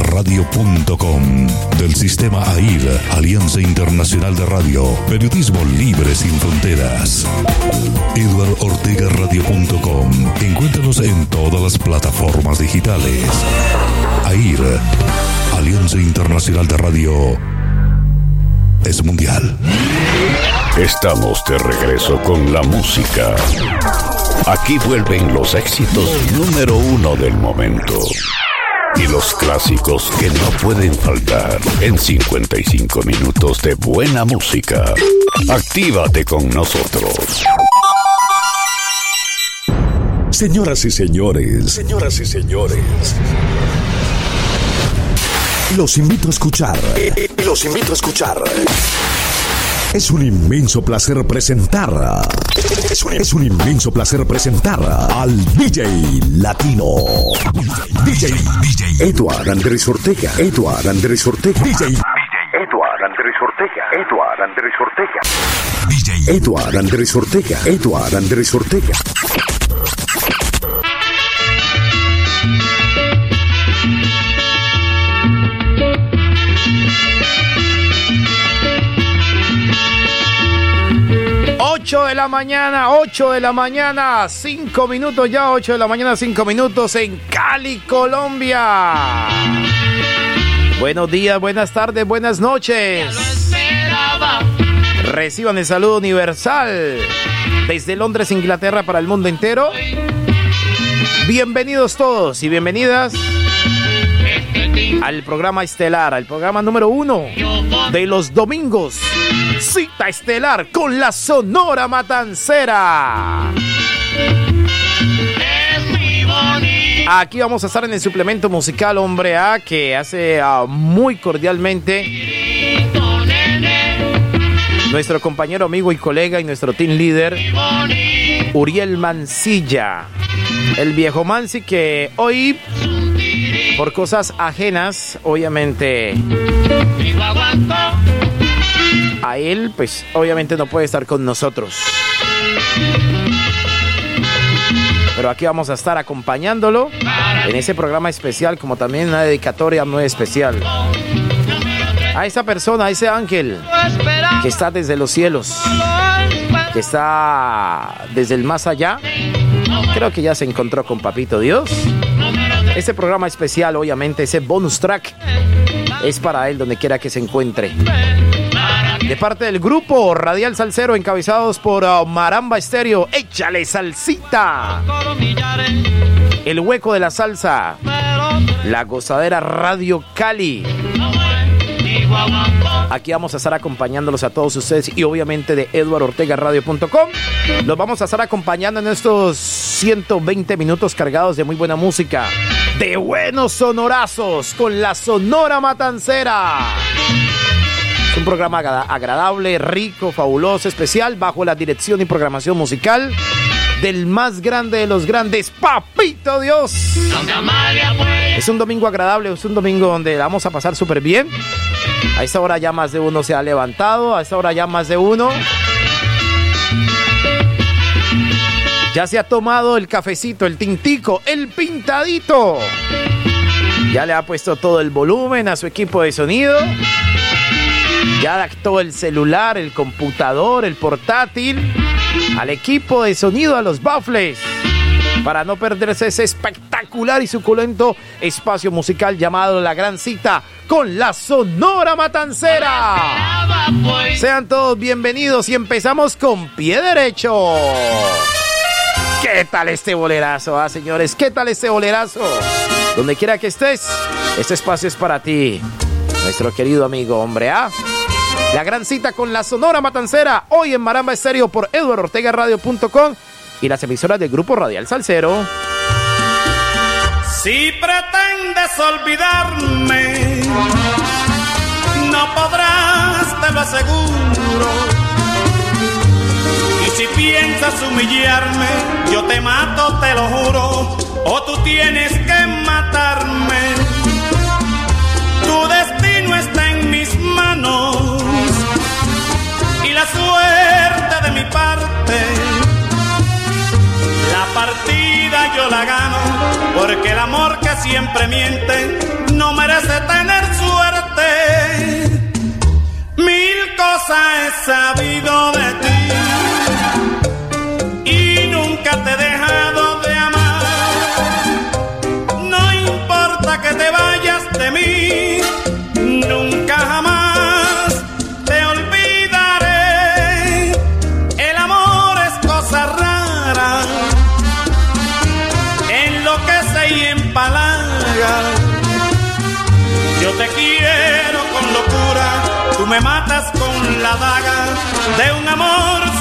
Radio.com del sistema AIR, Alianza Internacional de Radio, periodismo libre sin fronteras. Radio.com Encuéntranos en todas las plataformas digitales. AIR, Alianza Internacional de Radio, es mundial. Estamos de regreso con la música. Aquí vuelven los éxitos número uno del momento. Y los clásicos que no pueden faltar en 55 minutos de buena música. Actívate con nosotros. Señoras y señores, señoras y señores. Los invito a escuchar. Los invito a escuchar. Es un inmenso placer presentar. Es un, es un, inmenso placer presentar al DJ Latino. DJ, DJ Eduard Andrés Ortega. Eduard Andrés Ortega. DJ. Eduard Andrés Ortega. Eduard Andrés Ortega. DJ Eduard Andrés Ortega. Eduard Andrés Ortega. 8 de la mañana, 8 de la mañana, 5 minutos ya, 8 de la mañana, 5 minutos en Cali, Colombia. Buenos días, buenas tardes, buenas noches. Reciban el saludo universal desde Londres, Inglaterra, para el mundo entero. Bienvenidos todos y bienvenidas al programa estelar, al programa número uno de los domingos Cita estelar con la Sonora Matancera. Aquí vamos a estar en el suplemento musical Hombre A que hace ah, muy cordialmente nuestro compañero, amigo y colega y nuestro team leader Uriel Mancilla. El viejo Mansi que hoy por cosas ajenas, obviamente a él, pues obviamente no puede estar con nosotros. Pero aquí vamos a estar acompañándolo en ese programa especial, como también una dedicatoria muy especial. A esa persona, a ese ángel que está desde los cielos, que está desde el más allá. Creo que ya se encontró con Papito Dios. Ese programa especial, obviamente, ese bonus track, es para él donde quiera que se encuentre de parte del grupo Radial Salcero encabezados por uh, Maramba Estéreo. Échale salsita. El hueco de la salsa. La gozadera Radio Cali. Aquí vamos a estar acompañándolos a todos ustedes y obviamente de eduardortegaradio.com. Los vamos a estar acompañando en estos 120 minutos cargados de muy buena música, de buenos sonorazos con la Sonora Matancera un programa agradable, rico, fabuloso, especial, bajo la dirección y programación musical del más grande de los grandes, Papito Dios. Es un domingo agradable, es un domingo donde vamos a pasar súper bien. A esta hora ya más de uno se ha levantado, a esta hora ya más de uno. Ya se ha tomado el cafecito, el tintico, el pintadito. Ya le ha puesto todo el volumen a su equipo de sonido. Ya adaptó el celular, el computador, el portátil al equipo de sonido, a los baffles, para no perderse ese y suculento espacio musical llamado La Gran Cita con la Sonora Matancera. Sean todos bienvenidos y empezamos con pie derecho. ¿Qué tal este bolerazo, ah, señores? ¿Qué tal este bolerazo? Donde quiera que estés, este espacio es para ti, nuestro querido amigo hombre A. La gran cita con la Sonora Matancera, hoy en Maramba Estéreo por eduardortegaradio.com y las emisoras del Grupo Radial Salcero. Si pretendes olvidarme, no podrás, te lo aseguro. Y si piensas humillarme, yo te mato, te lo juro, o tú tienes que matarme. Tu destino está en mis manos la suerte de mi parte. Partida yo la gano porque el amor que siempre miente no merece tener suerte. Mil cosas he sabido de ti y nunca te he dejado de amar. No importa que te vayas de mí, nunca jamás me matas con la daga de un amor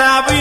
cosas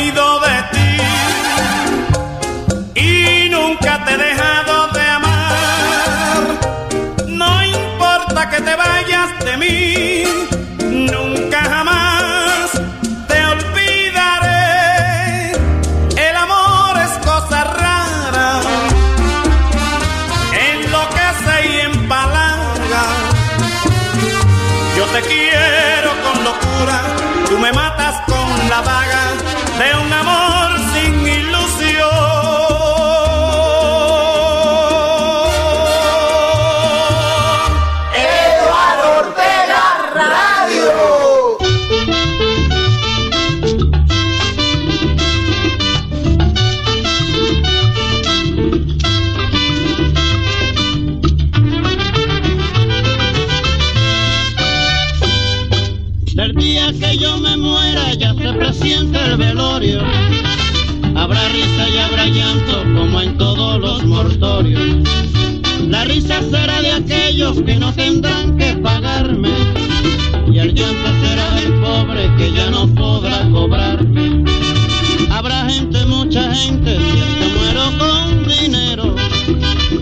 de aquellos que no tendrán que pagarme. Y el llanto será del pobre que ya no podrá cobrarme. Habrá gente, mucha gente, si es que muero con dinero.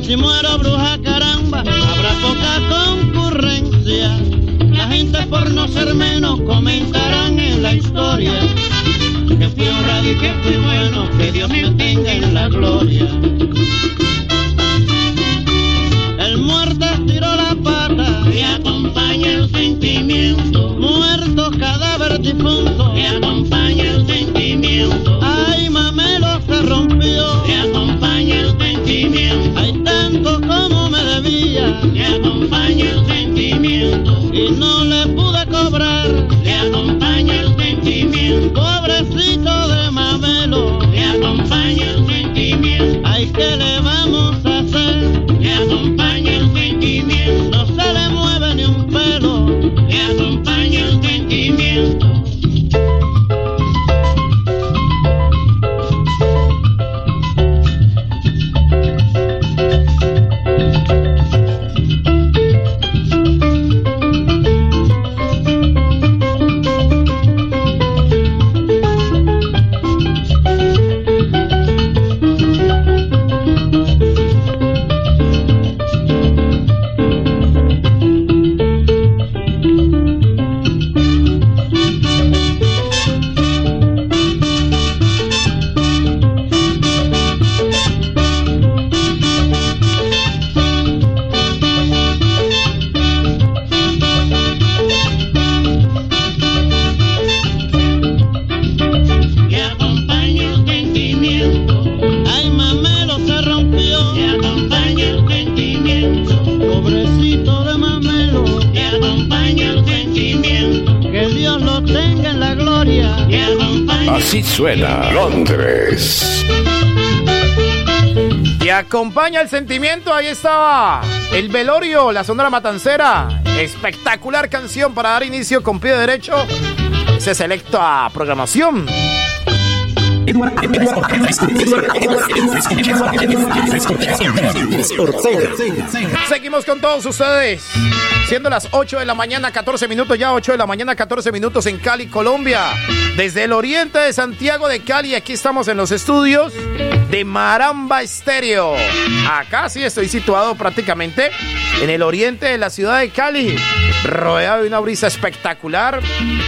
Si muero bruja caramba, habrá poca concurrencia. La gente por no ser menos comentarán en la historia que fui honrado y que fui bueno, que Dios me tenga en la gloria. Acompaña el sentimiento, ahí estaba el velorio, la sonora matancera. Espectacular canción para dar inicio con pie derecho. Ese selecto a programación. Seguimos con todos ustedes. Siendo las 8 de la mañana, 14 minutos, ya 8 de la mañana, 14 minutos en Cali, Colombia. Desde el oriente de Santiago de Cali, aquí estamos en los estudios de Maramba Estéreo. Acá sí estoy situado prácticamente en el oriente de la ciudad de Cali, rodeado de una brisa espectacular.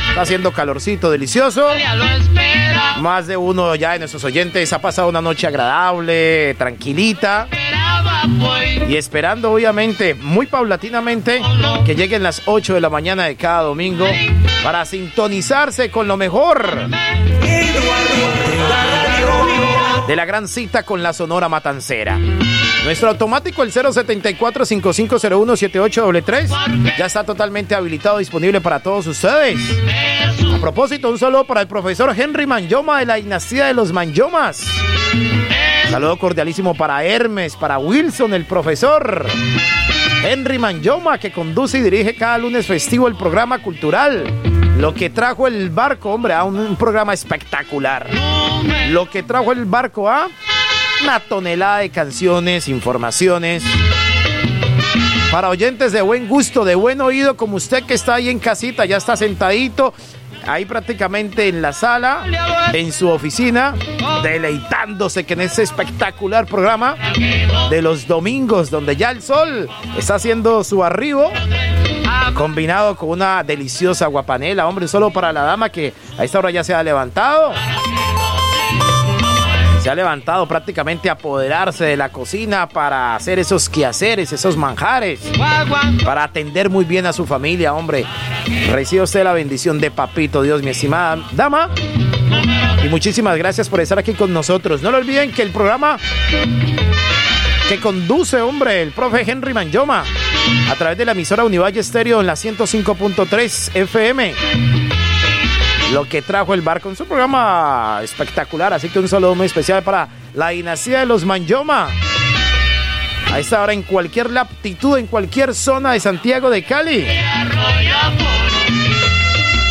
Está haciendo calorcito delicioso. Más de uno ya de nuestros oyentes ha pasado una noche agradable, tranquilita. Y esperando, obviamente, muy paulatinamente, que lleguen las 8 de la mañana de cada domingo para sintonizarse con lo mejor de la gran cita con la Sonora Matancera. Nuestro automático, el 074-5501-7833, ya está totalmente habilitado, disponible para todos ustedes. A propósito, un saludo para el profesor Henry Manyoma de la dinastía de los Manyomas. Saludo cordialísimo para Hermes, para Wilson, el profesor. Henry Manyoma, que conduce y dirige cada lunes festivo el programa cultural. Lo que trajo el barco, hombre, a un, programa espectacular. Lo que trajo el barco a una tonelada de canciones, informaciones. Para oyentes de buen gusto, de buen oído, como usted que está ahí en casita, ya está sentadito, ahí prácticamente en la sala, en su oficina, deleitándose que en ese espectacular programa de los domingos, donde ya el sol está haciendo su arribo combinado con una deliciosa guapanela, hombre, solo para la dama que a esta hora ya se ha levantado. Se ha levantado prácticamente a apoderarse de la cocina para hacer esos quehaceres, esos manjares, para atender muy bien a su familia, hombre. Recibe usted la bendición de Papito Dios, mi estimada dama. Y muchísimas gracias por estar aquí con nosotros. No lo olviden que el programa que conduce, hombre, el profe Henry Manyoma a través de la emisora Univalle Estéreo en la 105.3 FM. Lo que trajo el barco en su programa espectacular, así que un saludo muy especial para la dinastía de los Manyoma. A esta hora en cualquier latitud, en cualquier zona de Santiago de Cali.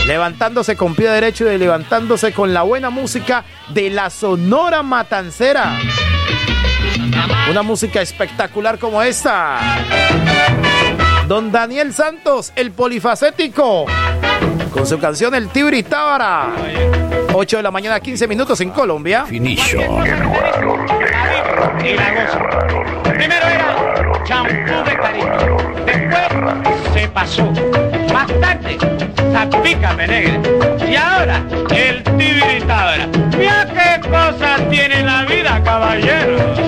Levantándose con pie derecho y levantándose con la buena música de la Sonora Matancera. Una música espectacular como esta. Don Daniel Santos, el polifacético, con su canción El Tibri Tábara. 8 de la mañana, 15 minutos en Colombia. Finicho. Primero era champú de cariño. Después se pasó. Más tarde, zapica negra. Y ahora, el Tibri Tábara. Mira qué cosas tiene la vida, caballero.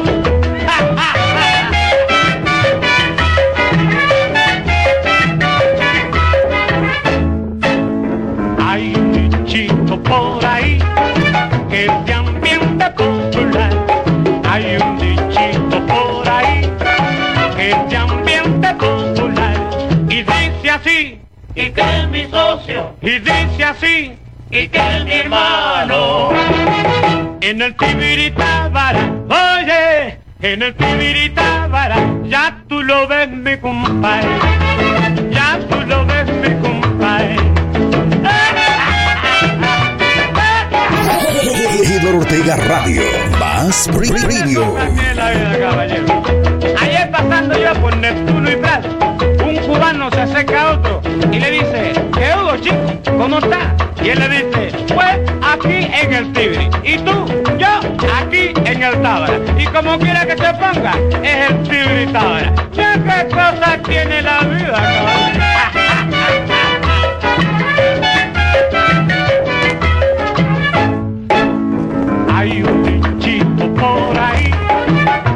Dice así, y que es mi socio. Y dice así, y que es mi hermano. En el Tibiritábara, oye, en el Tibiritábara, ya tú lo ves mi compadre. Ya tú lo ves mi compadre. Héctor Ortega Radio. Más Premium. Ayer pasando yo por Neptuno y se acerca otro y le dice, ¿qué hubo chico? ¿Cómo está? Y él le dice, pues aquí en el Tibri. Y tú, yo, aquí en el Tábara. Y como quiera que se ponga, es el Tibri Tábara. Qué cosa tiene la vida. Hay un dichito por ahí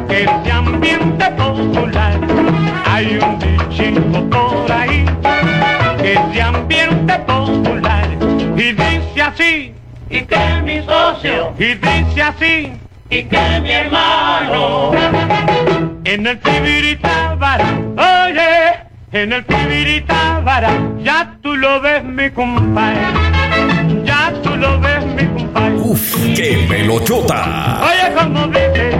que es ambiente popular. Hay un dichito por ahí que es de ambiente popular. Y dice así, y que mi socio. Y dice así, y que mi hermano. En el Tibiritábara, oye, en el Tibiritábara, ya tú lo ves mi compadre. Ya tú lo ves mi compadre. Uf, qué pelochota. Oye, como dice,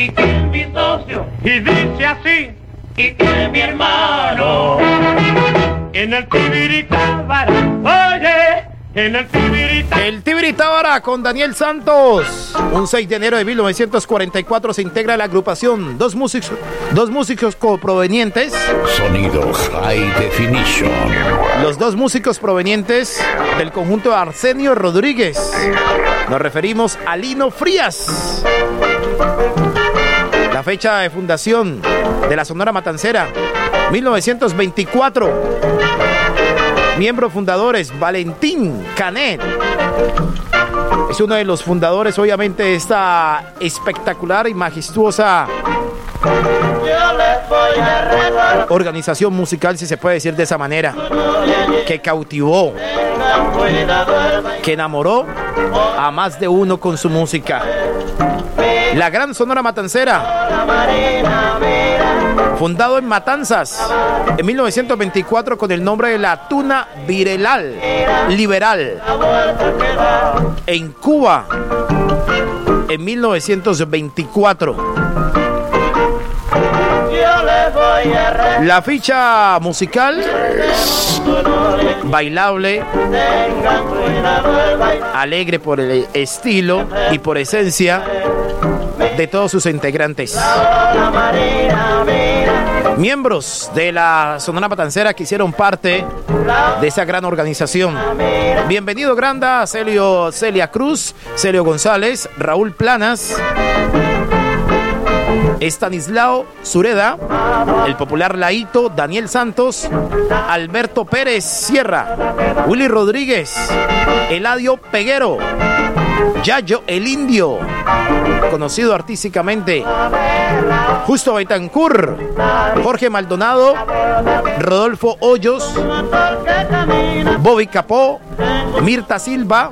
y que es mi socio. Y dice así, y que es mi hermano. En el Tibiritábara, oye, en el Tibiritábara. El Tibiritábara con Daniel Santos. Un 6 de enero de 1944 se integra la agrupación. Dos músicos, dos músicos provenientes. Sonido High Definition. Los dos músicos provenientes del conjunto Arsenio Rodríguez. Nos referimos a Lino Frías. Fecha de fundación de la Sonora Matancera, 1924. Miembros fundadores, Valentín Canet. Es uno de los fundadores, obviamente, de esta espectacular y majestuosa organización musical, si se puede decir de esa manera, que cautivó, que enamoró a más de uno con su música. La Gran Sonora Matancera, fundado en Matanzas en 1924 con el nombre de la Tuna Virelal Liberal. En Cuba en 1924. La ficha musical, bailable, alegre por el estilo y por esencia de todos sus integrantes. Miembros de la Sonora Patancera que hicieron parte de esa gran organización. Bienvenido Granda, Celio Celia Cruz, Celio González, Raúl Planas. Estanislao Sureda, el popular Laito, Daniel Santos, Alberto Pérez Sierra, Willy Rodríguez, Eladio Peguero, Yayo el Indio, conocido artísticamente, Justo Betancourt, Jorge Maldonado, Rodolfo Hoyos, Bobby Capó, Mirta Silva,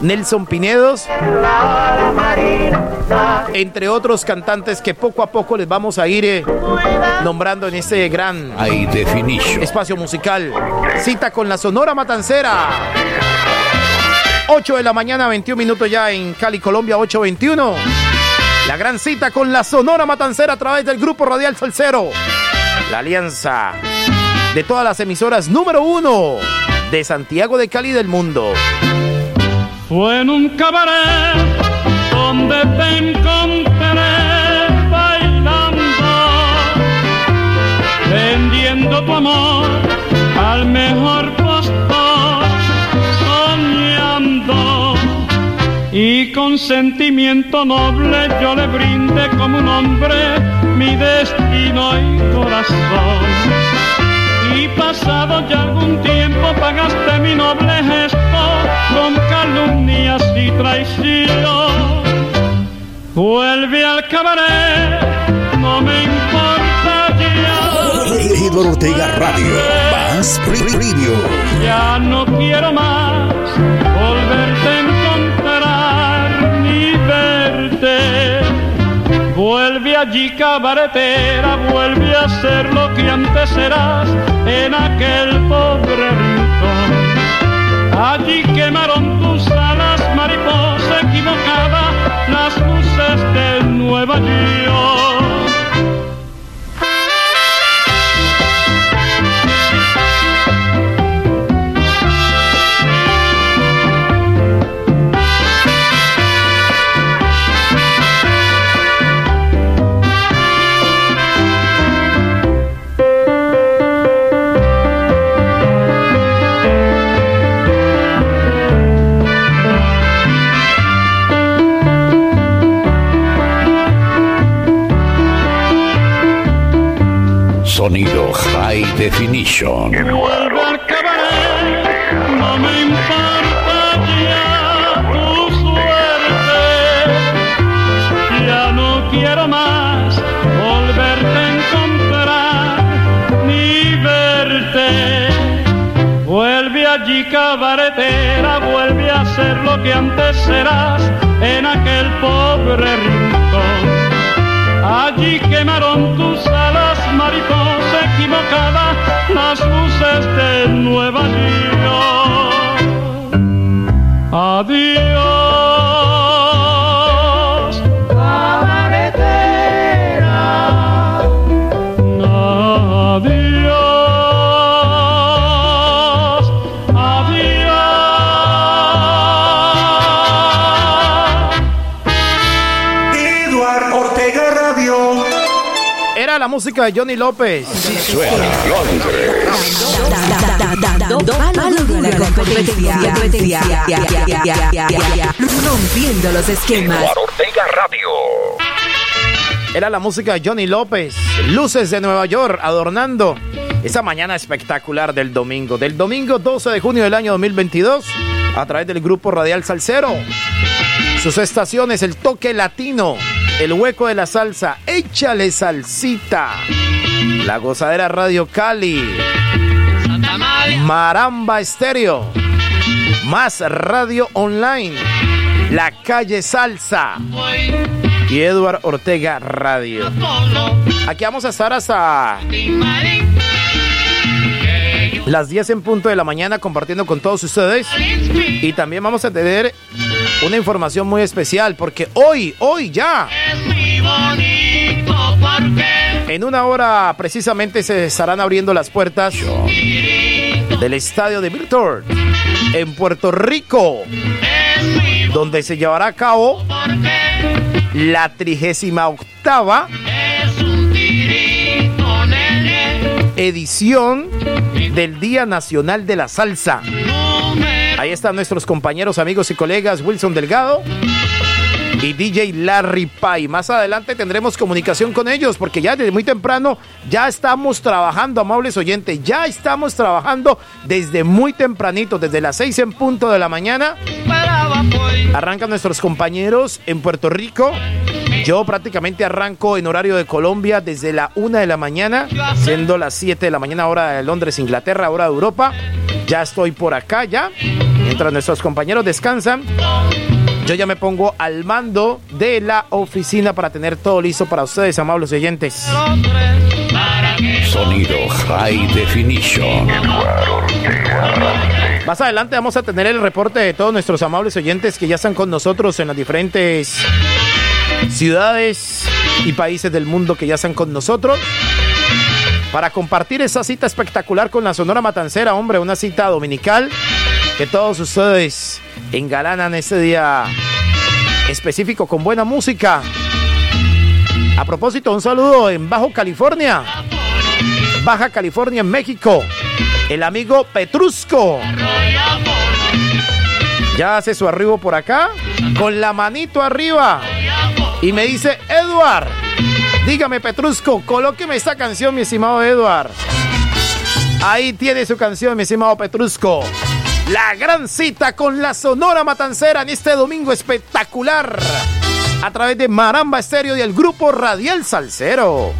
Nelson Pinedos, entre otros cantantes que poco a poco les vamos a ir eh, nombrando en este gran espacio musical. Cita con la Sonora Matancera. 8 de la mañana, 21 minutos ya en Cali, Colombia, 8.21. La gran cita con la Sonora Matancera a través del Grupo Radial Salcero. La alianza de todas las emisoras número uno de Santiago de Cali del mundo. Fue en un cabaret donde te encontré bailando, vendiendo tu amor al mejor postor, soñando. Y con sentimiento noble yo le brindé como un hombre mi destino y corazón. Y pasado ya algún tiempo pagaste mi noble gesto y traición. Vuelve al cabaret, no me importa ya. Regidor Ortega Radio, más preview. Ya no quiero más volverte a encontrar ni verte. Vuelve allí cabaretera, vuelve a ser lo que antes eras en aquel pobre rincón. Allí quemaron luces de Nueva York. Sonido High Definition. Vuelve al cabaret, no me importa ya tu suerte. Ya no quiero más volverte a encontrar ni verte. Vuelve allí cabaretera, vuelve a ser lo que antes serás en aquel pobre rincón. Allí quemaron tus equivocada, las luces de Nueva York. Adiós. La música de Johnny López. Suena Londres. Rompiendo los esquemas. Ortega Radio. Era la música de Johnny López. Luces de Nueva York adornando esa mañana espectacular del domingo. Del domingo 12 de junio del año 2022 a través del grupo Radial Salcero. Sus estaciones, el toque latino, el hueco de la salsa, échale salsita. La gozadera Radio Cali. Maramba Estéreo. Más Radio Online. La calle Salsa. Y Eduard Ortega Radio. Aquí vamos a estar hasta las 10 en punto de la mañana compartiendo con todos ustedes. Y también vamos a tener una información muy especial porque hoy, hoy ya. En una hora precisamente se estarán abriendo las puertas del estadio de Milton en Puerto Rico, donde se llevará a cabo la trigésima octava edición del Día Nacional de la Salsa. Ahí están nuestros compañeros, amigos y colegas Wilson Delgado y DJ Larry Pay. Más adelante tendremos comunicación con ellos porque ya desde muy temprano ya estamos trabajando, amables oyentes, ya estamos trabajando desde muy tempranito, desde las seis en punto de la mañana. Arrancan nuestros compañeros en Puerto Rico. Yo prácticamente arranco en horario de Colombia desde la una de la mañana, siendo las 7 de la mañana hora de Londres, Inglaterra, hora de Europa. Ya estoy por acá ya. Mientras nuestros compañeros descansan, yo ya me pongo al mando de la oficina para tener todo listo para ustedes, amables oyentes. Sonido High Definition. Más adelante vamos a tener el reporte de todos nuestros amables oyentes que ya están con nosotros en las diferentes ciudades y países del mundo que ya están con nosotros para compartir esa cita espectacular con la Sonora Matancera, hombre, una cita dominical que todos ustedes engalanan ese día específico con buena música. A propósito, un saludo en Bajo California, Baja California en México, el amigo Petrusco. Ya hace su arribo por acá, con la manito arriba. Y me dice, Edward, dígame Petrusco, colóqueme esta canción, mi estimado Edward. Ahí tiene su canción, mi estimado Petrusco. La gran cita con la Sonora Matancera en este domingo espectacular. A través de Maramba Estéreo y el grupo Radial Salcero.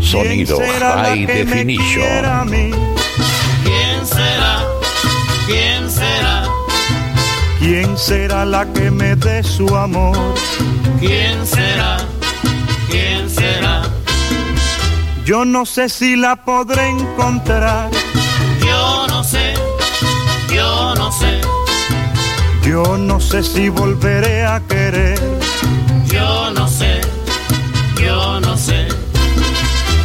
Sonido High Definition. ¿Quién será? ¿Quién será? ¿Quién será la que me dé su amor? ¿Quién será? Yo no sé si la podré encontrar. Yo no sé, yo no sé. Yo no sé si volveré a querer. Yo no sé, yo no sé.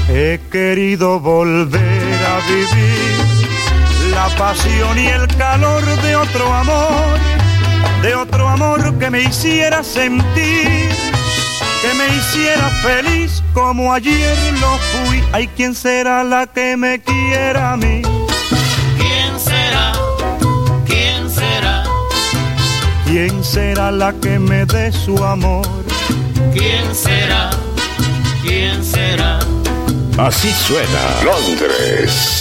He querido volver a vivir la pasión y el calor de otro amor, de otro amor que me hiciera sentir, que me hiciera feliz como ayer lo fui. Hay quien será la que me quiera a mí. ¿Quién será? ¿Quién será? ¿Quién será la que me dé su amor? ¿Quién será? ¿Quién será? Así suena Londres.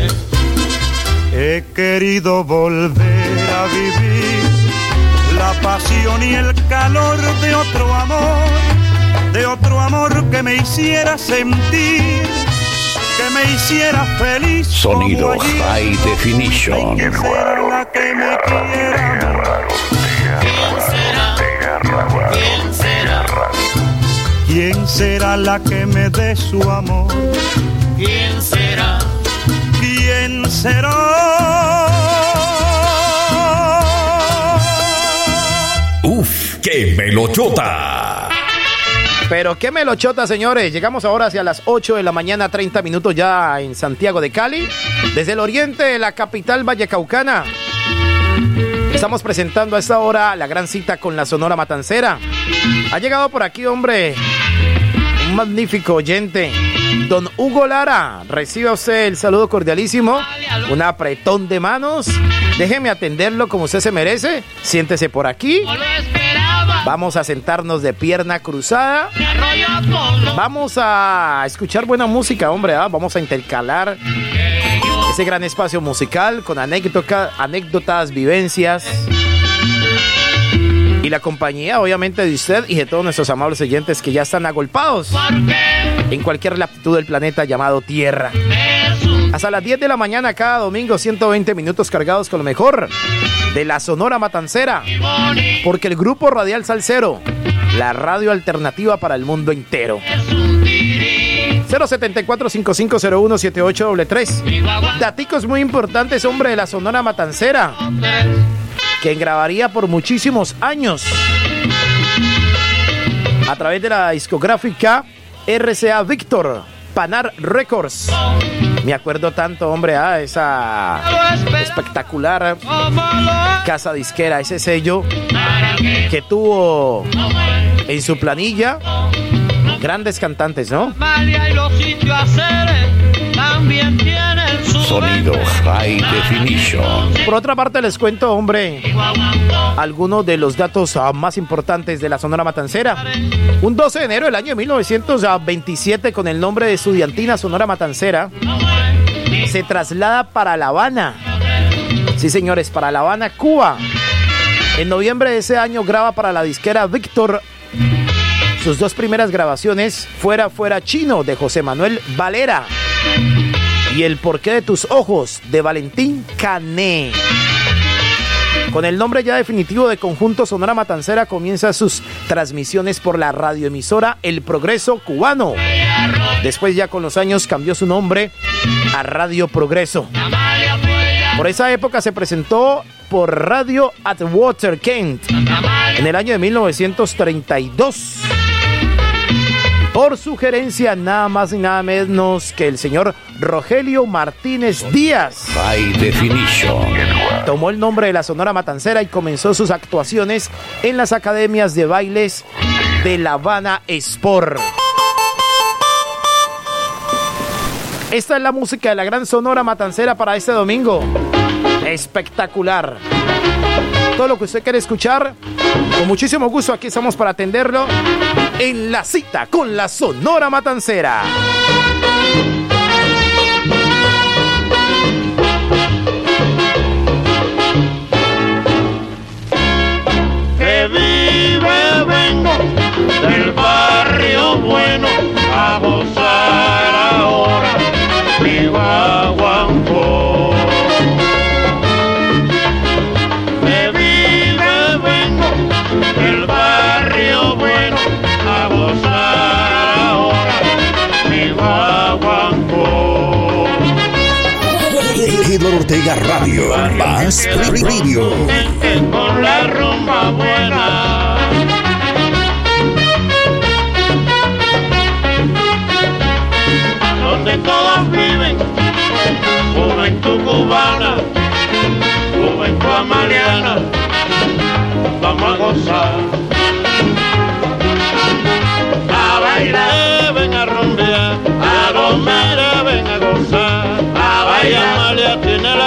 He querido volver a vivir la pasión y el calor de otro amor, de otro amor que me hiciera sentir, que me hiciera feliz. Sonido High Definition. ¿Quién será la que me quiera? ¿Quién será? ¿Quién será la que me dé su amor? ¿Quién será? Uf, qué melochota. Pero qué melochota, señores. Llegamos ahora hacia las 8 de la mañana, 30 minutos ya en Santiago de Cali. Desde el oriente de la capital vallecaucana. Estamos presentando a esta hora la gran cita con la Sonora Matancera. Ha llegado por aquí, hombre, un magnífico oyente. Don Hugo Lara, reciba usted el saludo cordialísimo, un apretón de manos. Déjeme atenderlo como usted se merece. Siéntese por aquí. Vamos a sentarnos de pierna cruzada. Vamos a escuchar buena música, hombre. ¿ah? Vamos a intercalar ese gran espacio musical con anécdota- anécdotas, vivencias. Y la compañía, obviamente, de usted y de todos nuestros amables oyentes que ya están agolpados en cualquier latitud del planeta llamado Tierra. Hasta las 10 de la mañana cada domingo, 120 minutos cargados con lo mejor de la Sonora Matancera. Porque el Grupo Radial Salcero, la radio alternativa para el mundo entero. 074-5501-7833. Daticos muy importantes, hombre, de la Sonora Matancera. Quien grabaría por muchísimos años a través de la discográfica RCA Victor, Panar Records. Me acuerdo tanto, hombre, a esa espectacular casa disquera, ese sello que tuvo en su planilla grandes cantantes, ¿no? Sonido High Definition. Por otra parte, les cuento, hombre, algunos de los datos ah, más importantes de la Sonora Matancera. Un 12 de enero del año 1927, con el nombre de Estudiantina Sonora Matancera, se traslada para La Habana. Sí, señores, para La Habana, Cuba. En noviembre de ese año graba para la disquera Víctor sus dos primeras grabaciones, Fuera, Fuera Chino, de José Manuel Valera. Y El porqué de tus ojos, de Valentín Cané. Con el nombre ya definitivo de Conjunto Sonora Matancera comienza sus transmisiones por la radioemisora El Progreso Cubano. Después ya con los años cambió su nombre a Radio Progreso. Por esa época se presentó por Radio Atwater Kent en el año de 1932. Por sugerencia nada más y nada menos que el señor Rogelio Martínez Díaz. High Definition. Tomó el nombre de la Sonora Matancera y comenzó sus actuaciones en las academias de bailes de La Habana Sport. Esta es la música de la gran Sonora Matancera para este domingo. Espectacular. Todo lo que usted quiere escuchar, con muchísimo gusto aquí estamos para atenderlo en la cita con la Sonora Matancera. que vive vengo del barrio bueno Radio. Más Radio. con la rumba buena. Donde todos viven, juventud cubana, juventud amaliana, vamos a gozar.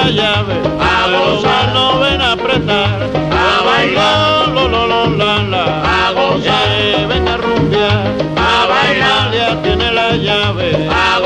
La llave, a gozar, no ven a apretar, a bailar, lo, lo, lo, la, la, a gozar, Eh, ven a rumbear, a bailar. Amalia tiene la llave, a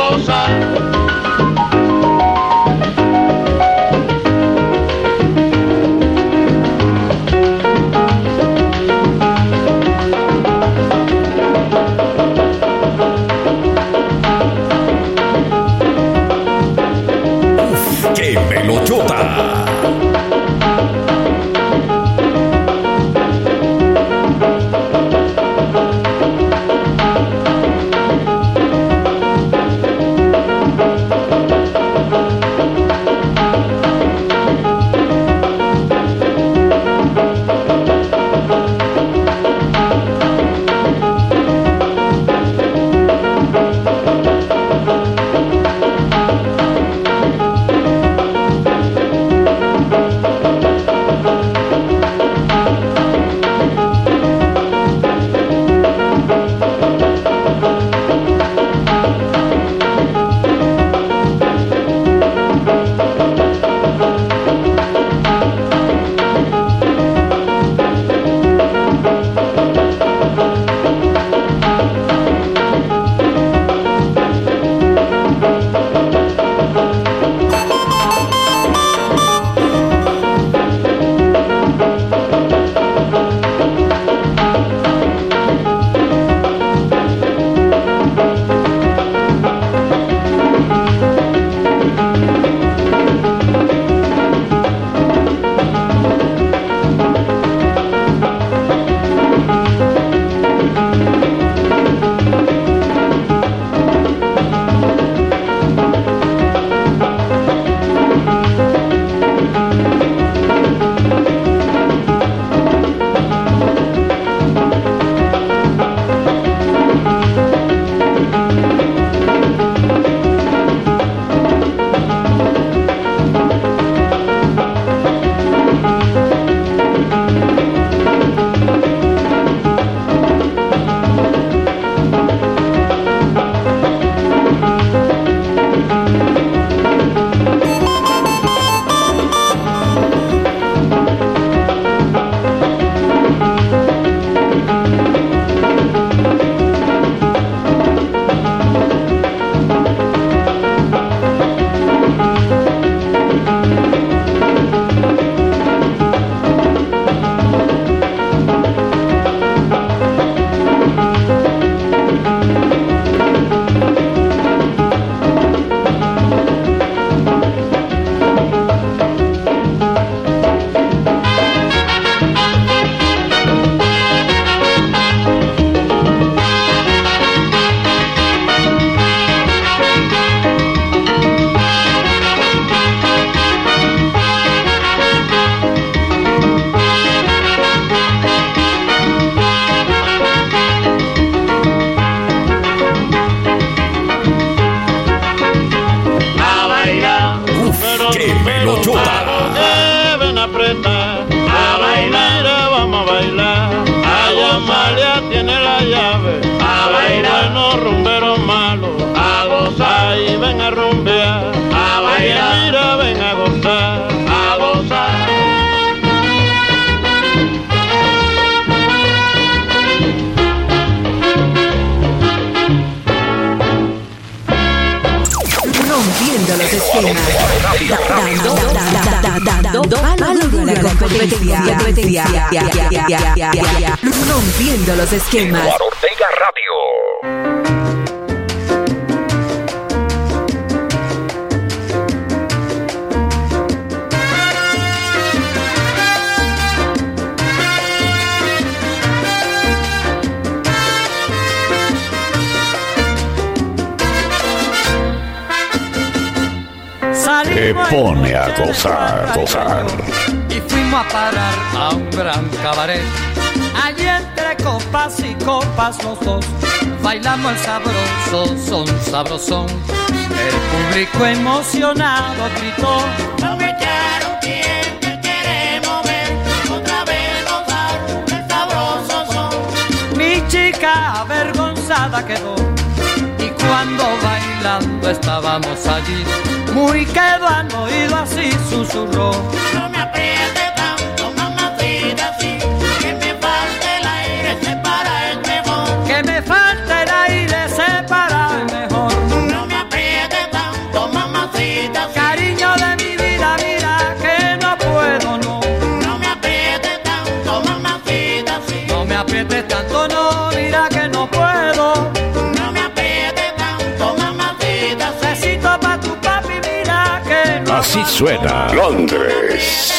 Suena. Londres.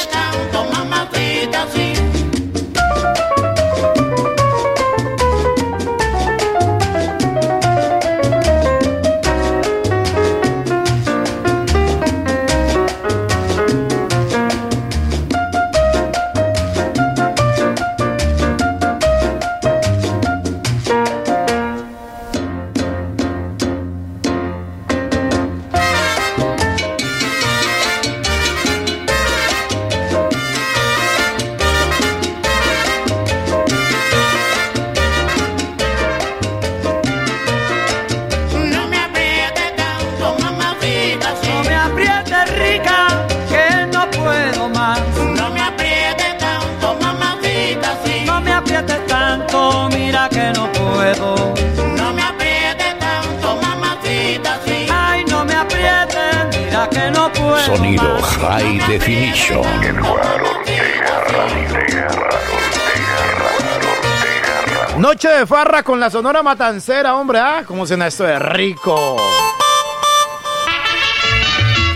De farra con la Sonora Matancera, hombre, ¿ah? ¿Cómo suena esto de rico?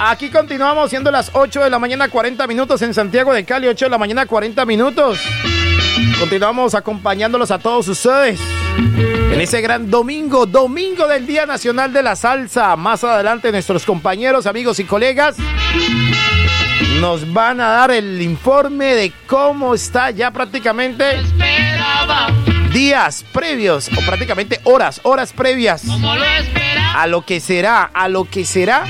Aquí continuamos siendo las 8 de la mañana 40 minutos en Santiago de Cali, 8 de la mañana 40 minutos. Continuamos acompañándolos a todos ustedes en ese gran domingo, domingo del Día Nacional de la Salsa. Más adelante nuestros compañeros, amigos y colegas nos van a dar el informe de cómo está ya prácticamente Esperaba, días previos o prácticamente horas, horas previas lo a lo que será, a lo que será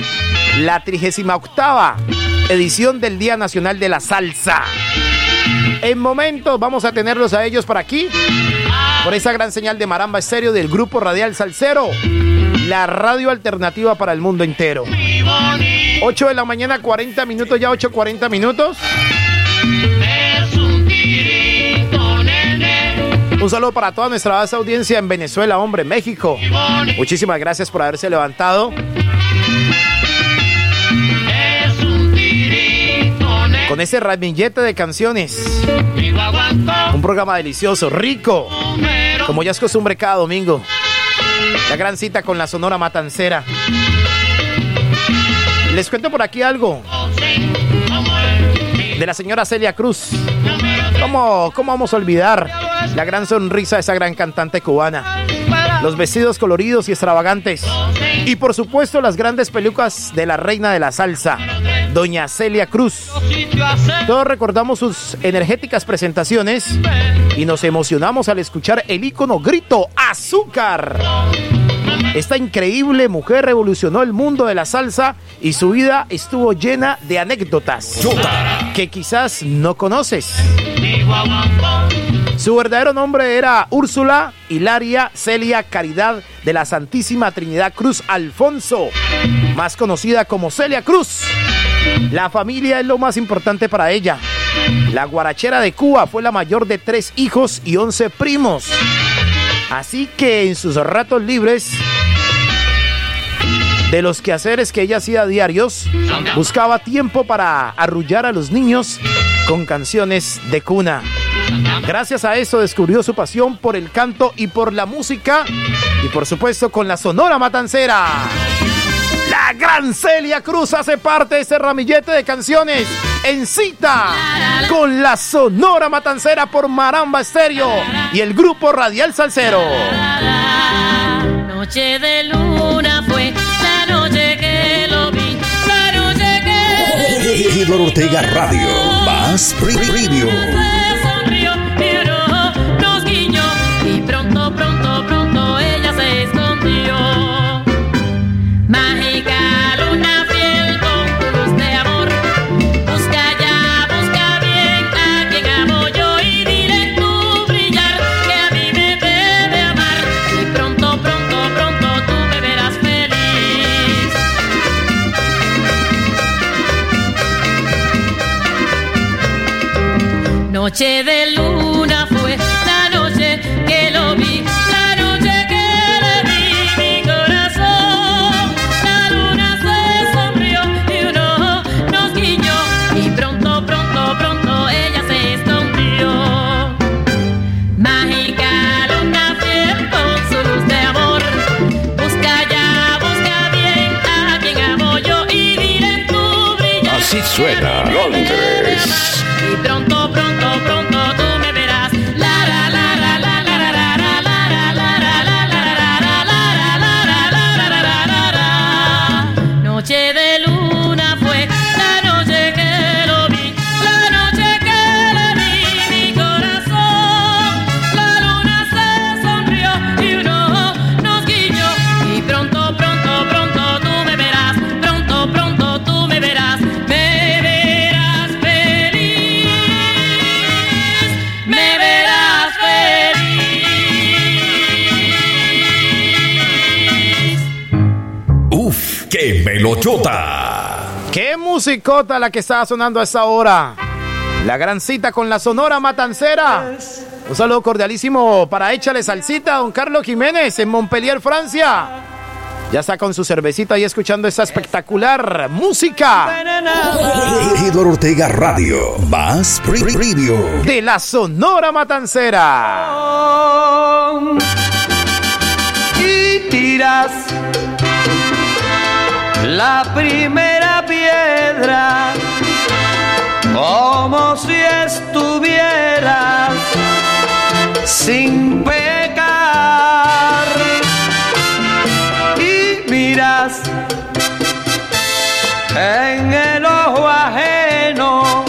la 38 edición del Día Nacional de la Salsa. En momentos vamos a tenerlos a ellos por aquí, por esa gran señal de Maramba Estéreo del Grupo Radial Salcero, la radio alternativa para el mundo entero. 8 de la mañana, 40 minutos, ya 8.40 minutos. Un saludo para toda nuestra vasta audiencia en Venezuela, hombre, México. Muchísimas gracias por haberse levantado. Con ese ramillete de canciones. Un programa delicioso, rico, como ya es costumbre cada domingo. La gran cita con la Sonora Matancera. Les cuento por aquí algo de la señora Celia Cruz. ¿Cómo, cómo vamos a olvidar la gran sonrisa de esa gran cantante cubana? Los vestidos coloridos y extravagantes. Y por supuesto las grandes pelucas de la reina de la salsa, doña Celia Cruz. Todos recordamos sus energéticas presentaciones y nos emocionamos al escuchar el ícono grito azúcar. Esta increíble mujer revolucionó el mundo de la salsa y su vida estuvo llena de anécdotas que quizás no conoces. Su verdadero nombre era Úrsula Hilaria Celia Caridad de la Santísima Trinidad Cruz Alfonso, más conocida como Celia Cruz. La familia es lo más importante para ella. La guarachera de Cuba fue la mayor de tres hijos y once primos. Así que en sus ratos libres de los quehaceres que ella hacía diarios, buscaba tiempo para arrullar a los niños con canciones de cuna. Gracias a eso descubrió su pasión por el canto y por la música y por supuesto con la Sonora Matancera. La gran Celia Cruz hace parte de ese ramillete de canciones en cita con la Sonora Matancera por Maramba Estéreo y el grupo Radial Salcero. Noche de luna fue la noche que lo vi, la noche que Ortega Radio. Más Preview. Noche de luna fue la noche que lo vi, la noche que le vi mi corazón. La luna se sonrió y un ojo nos guiñó y pronto, pronto, pronto ella se escondió. Mágica luna fiel con su luz de amor, busca ya, busca bien a quien amo yo y diré tú brillar. Así suena Uf, qué melochota. ¡Qué musicota la que estaba sonando a esa hora! La gran cita con la Sonora Matancera. Un saludo cordialísimo para Échale Salsita, don Carlos Jiménez, en Montpellier, Francia. Ya está con su cervecita ahí escuchando esa espectacular música Regidor Ortega Radio. Más Preview. de la Sonora Matancera. y tiras la primera piedra como si estuvieras sin pecar y miras en el ojo ajeno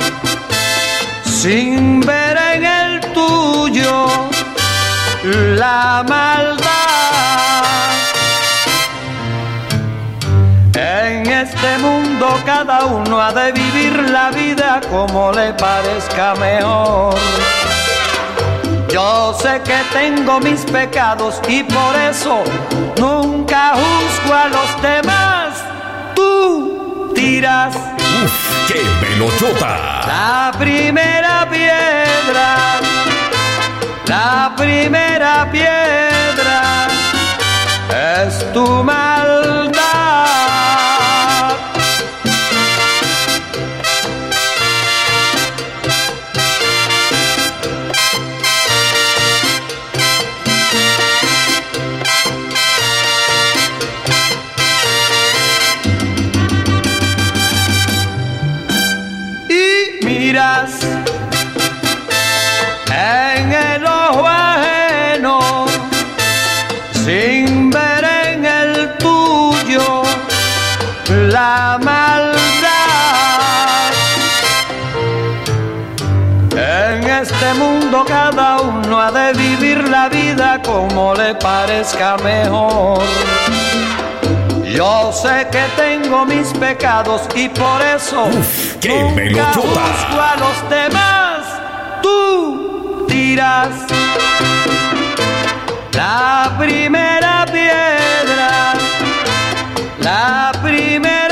sin ver en el tuyo la maldad. Cada uno ha de vivir la vida como le parezca mejor. Yo sé que tengo mis pecados y por eso nunca juzgo a los demás. Tú tiras Uf, qué la primera piedra, la primera piedra es tu maldad. De vivir la vida como le parezca mejor. Yo sé que tengo mis pecados y por eso qué nunca juzgo a los demás. Tú tiras la primera piedra, la primera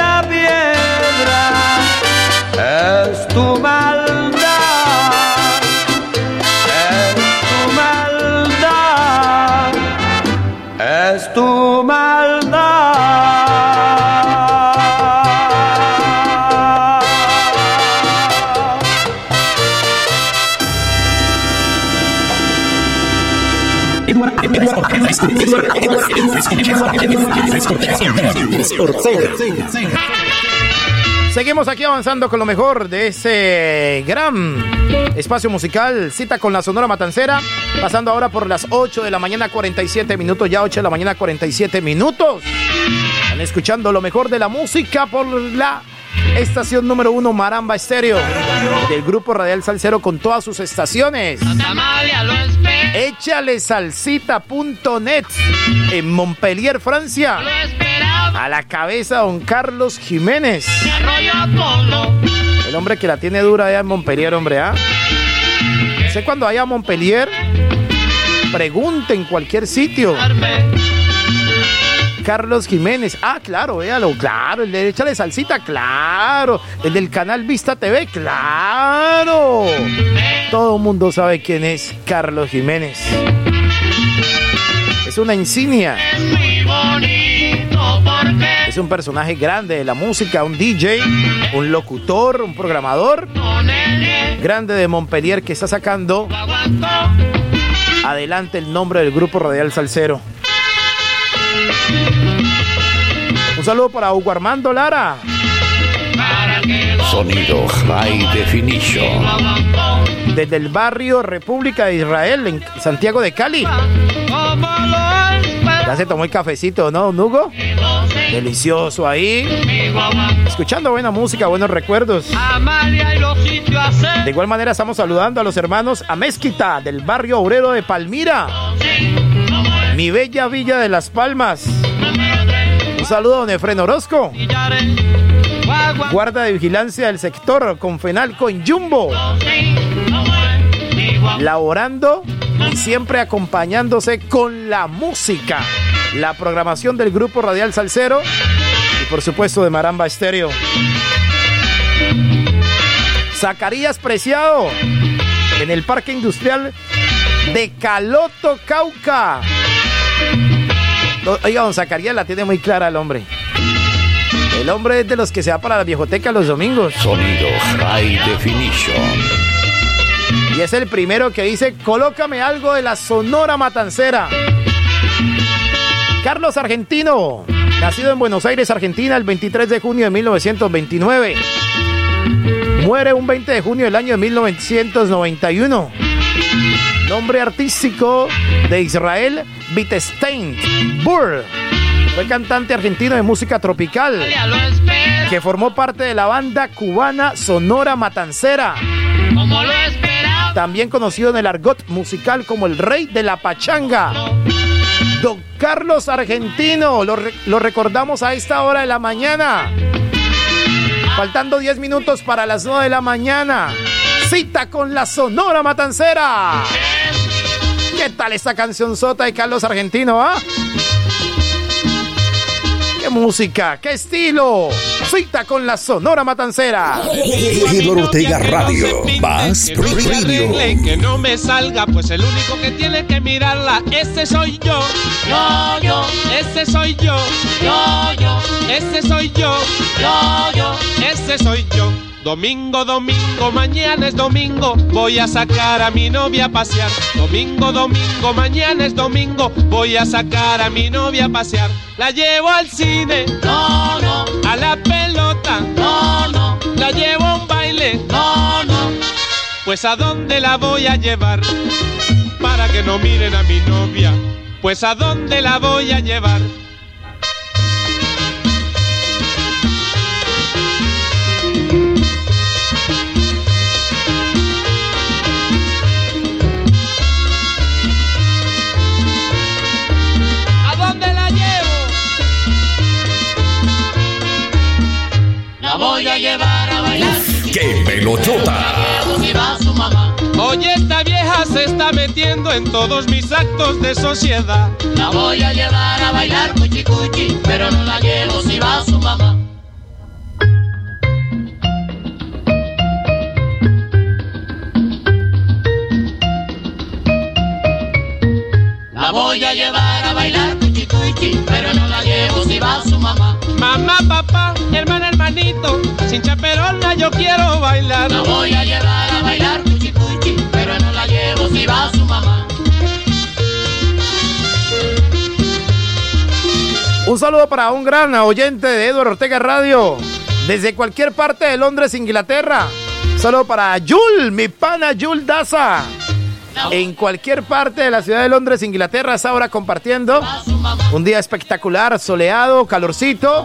Seguimos aquí avanzando con lo mejor de ese gran espacio musical, cita con la Sonora Matancera, pasando ahora por las 8 de la mañana 47 minutos, ya 8 de la mañana 47 minutos. Están escuchando lo mejor de la música por la estación número uno Maramba Estéreo del grupo Radial Salcero con todas sus estaciones. Échale salsita.net en Montpellier, Francia. A la cabeza don Carlos Jiménez. El hombre que la tiene dura allá en Montpellier, hombre, ¿ah? Sé cuando vaya a Montpellier, pregunte en cualquier sitio. Carlos Jiménez. Ah, claro, véalo, claro. El de Salsita, claro. El del canal Vista TV, claro. Todo el mundo sabe quién es Carlos Jiménez. Es una insignia. Es un personaje grande de la música, un DJ, un locutor, un programador grande de Montpellier que está sacando adelante el nombre del grupo Radial Salcero. Un saludo para Hugo Armando Lara. Sonido High Definition. Desde el barrio República de Israel, en Santiago de Cali. Ya se tomó el cafecito, ¿no, Hugo? Delicioso ahí. Escuchando buena música, buenos recuerdos. De igual manera estamos saludando a los hermanos Amezquita del barrio obrero de Palmira. Mi bella villa de Las Palmas. Un saludo a don Efren Orozco. Guarda de vigilancia del sector con Fenalco en Jumbo. Laborando y siempre acompañándose con la música. La programación del grupo Radial Salcero y por supuesto de Maramba Estéreo. Zacarías Preciado en el Parque Industrial de Caloto, Cauca. Oiga, don Zacarías la tiene muy clara el hombre. El hombre es de los que se va para la viejoteca los domingos. Sonido High Definition. Y es el primero que dice, colócame algo de la Sonora Matancera. Carlos Argentino, nacido en Buenos Aires, Argentina, el 23 de junio de 1929. Muere un 20 de junio del año de 1991. Nombre artístico de Israel Wittstein Burr. Fue cantante argentino de música tropical que formó parte de la banda cubana Sonora Matancera. También conocido en el argot musical como el rey de la pachanga. Don Carlos Argentino, lo, re- lo recordamos a esta hora de la mañana. Faltando 10 minutos para las 9 de la mañana. Cita con la Sonora Matancera. ¿Qué tal esta canción sota de Carlos Argentino, ah? ¿Qué música? ¿Qué estilo? Cita con la Sonora Matancera. Héctor Ortega Radio. Más arregle, que no me salga, pues el único que tiene que mirarla, ese soy yo. Yo, yo, ese soy yo. Yo, yo, ese soy yo. Yo, yo, ese soy yo. Domingo, domingo, mañana es domingo, voy a sacar a mi novia a pasear. Domingo, domingo, mañana es domingo, voy a sacar a mi novia a pasear. La llevo al cine, no, no, a la pelota, no, no, la llevo a un baile, no, no. Pues a dónde la voy a llevar para que no miren a mi novia. Pues a dónde la voy a llevar. ¡Qué pelotota! Si va su mamá. Oye, esta vieja se está metiendo en todos mis actos de sociedad. La voy a llevar a bailar cuchi cuchi, pero no la llevo si va su mamá. La voy a llevar a bailar cuchi cuchi, pero no la llevo si va su mamá. Mamá, papá, hermanito, sin chaperona yo quiero bailar. La voy a llevar a bailar cuchi cuchi, pero no la llevo si va su mamá. Un saludo para un gran oyente de Edward Ortega Radio, desde cualquier parte de Londres, Inglaterra. Saludo para Jul, mi pana Jul Daza. En cualquier parte de la ciudad de Londres, Inglaterra, está ahora compartiendo un día espectacular, soleado, calorcito.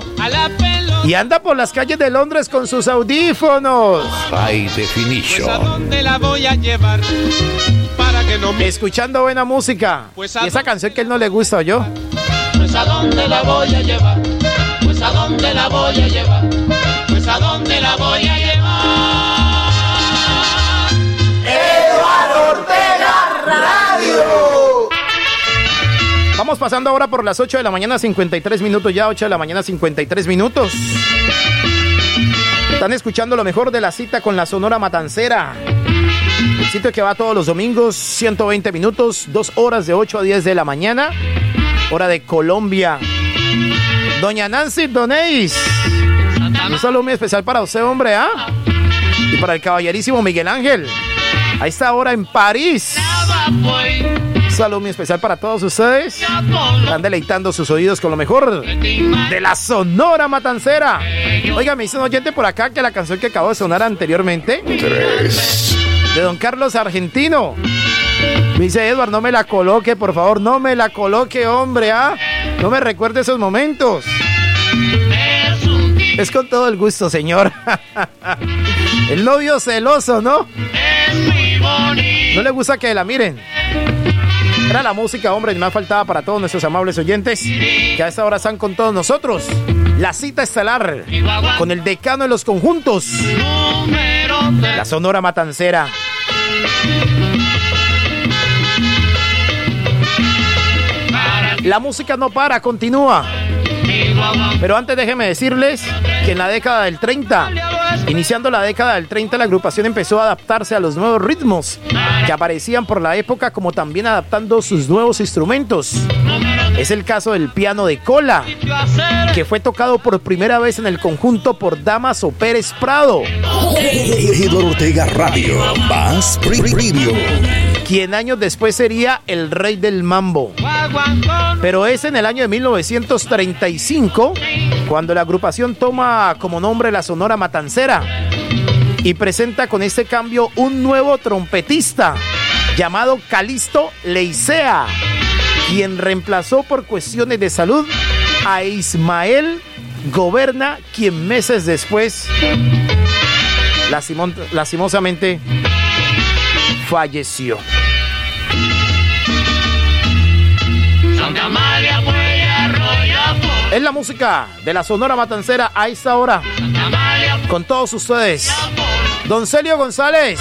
Y anda por las calles de Londres con sus audífonos. High Definition. Pues a dónde la voy a llevar para que no me... Escuchando buena música. Pues a y esa canción que él no le gusta, yo. Pues a dónde la voy a llevar, pues a dónde la voy a llevar, pues a dónde la voy a llevar. Eduardo Ortega Radio. Vamos pasando ahora por las 8 de la mañana, 53 minutos ya, 8 de la mañana, 53 minutos. Están escuchando lo mejor de la cita con la Sonora Matancera. El sitio que va todos los domingos, 120 minutos, 2 horas de 8 a 10 de la mañana, hora de Colombia. Doña Nancy Donéis. Un saludo muy especial para usted, hombre, ¿ah? Y para el caballerísimo Miguel Ángel. A esta hora en París. Un saludo muy especial para todos ustedes. Están deleitando sus oídos con lo mejor de la Sonora Matancera. Oiga, me dice un oyente por acá que la canción que acabó de sonar anteriormente. De Don Carlos Argentino. Me dice Edward, no me la coloque, por favor, no me la coloque, hombre, ¿ah? No me recuerde esos momentos. Es con todo el gusto, señor. el novio celoso, ¿no? No le gusta que la miren. Era la música, hombre, y más faltaba para todos nuestros amables oyentes que a esta hora están con todos nosotros. La cita estelar con el decano de los conjuntos. La Sonora Matancera. La música no para, continúa. Pero antes déjenme decirles que en la década del 30, iniciando la década del 30, la agrupación empezó a adaptarse a los nuevos ritmos que aparecían por la época, como también adaptando sus nuevos instrumentos. Es el caso del piano de cola, que fue tocado por primera vez en el conjunto por Damaso Pérez Prado. Ortega. Quien años después sería el rey del mambo. Pero es en el año de 1935 cuando la agrupación toma como nombre la Sonora Matancera y presenta con este cambio un nuevo trompetista llamado Calisto Leicea, quien reemplazó por cuestiones de salud a Ismael Goberna, quien meses después lastimosamente falleció. Santa Es la música de la Sonora Matancera a esta hora. Con todos ustedes. Don Celio González.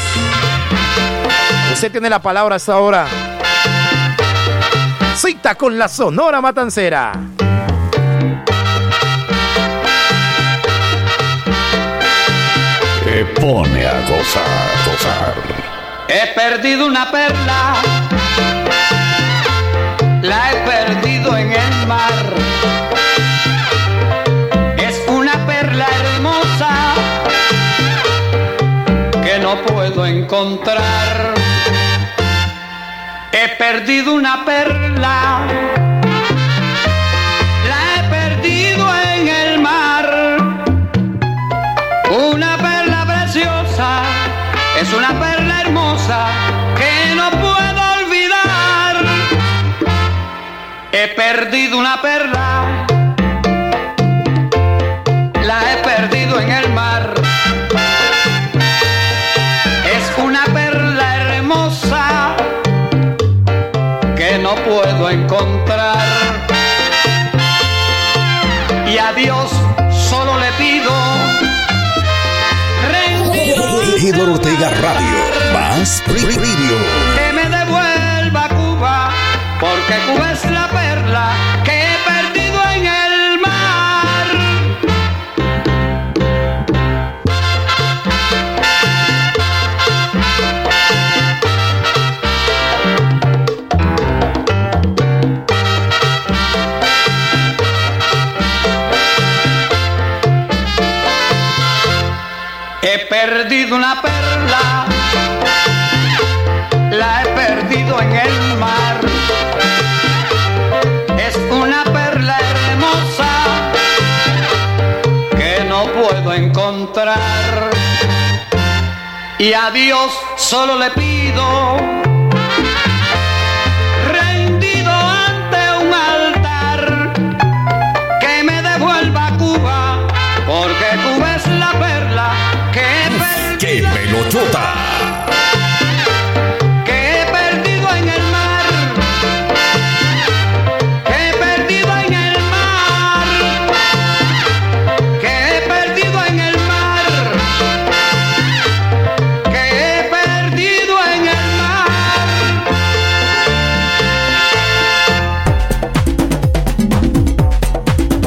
Usted tiene la palabra a esta hora. Cita con la Sonora Matancera. Te pone a gozar, gozar. He perdido una perla, la he perdido en el mar. Es una perla hermosa que no puedo encontrar. He perdido una perla, He perdido una perla, la he perdido en el mar. Es una perla hermosa que no puedo encontrar. Y a Dios solo le pido Eduardo Ortega Radio. Más Preview. Porque Cuba es la perla que he perdido en el mar. He perdido una perla, la he perdido en el mar. Encontrar. Y a Dios solo le pido, rendido ante un altar, que me devuelva a Cuba, porque Cuba es la perla que he ¡Qué perdido,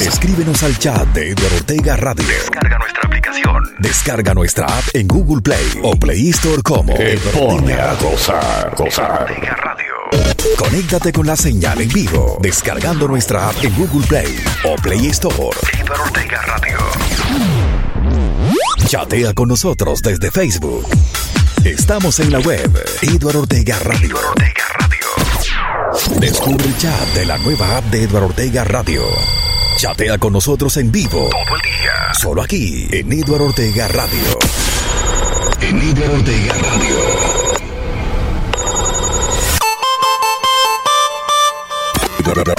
Escríbenos al chat de Eduardo Ortega Radio. Descarga nuestra aplicación. Descarga nuestra app en Google Play o Play Store como pone a gozar, gozar. Ortega Radio. Conéctate con la señal en vivo, descargando nuestra app en Google Play o Play Store. Eduardo Ortega Radio. Chatea con nosotros desde Facebook. Estamos en la web, Eduardo Ortega Radio. Eduardo Ortega Radio. Descubre el chat de la nueva app de Eduardo Ortega Radio. Chatea con nosotros en vivo, Todo el día. solo aquí en Eduardo Ortega Radio. En Eduardo Ortega Radio. Eduardo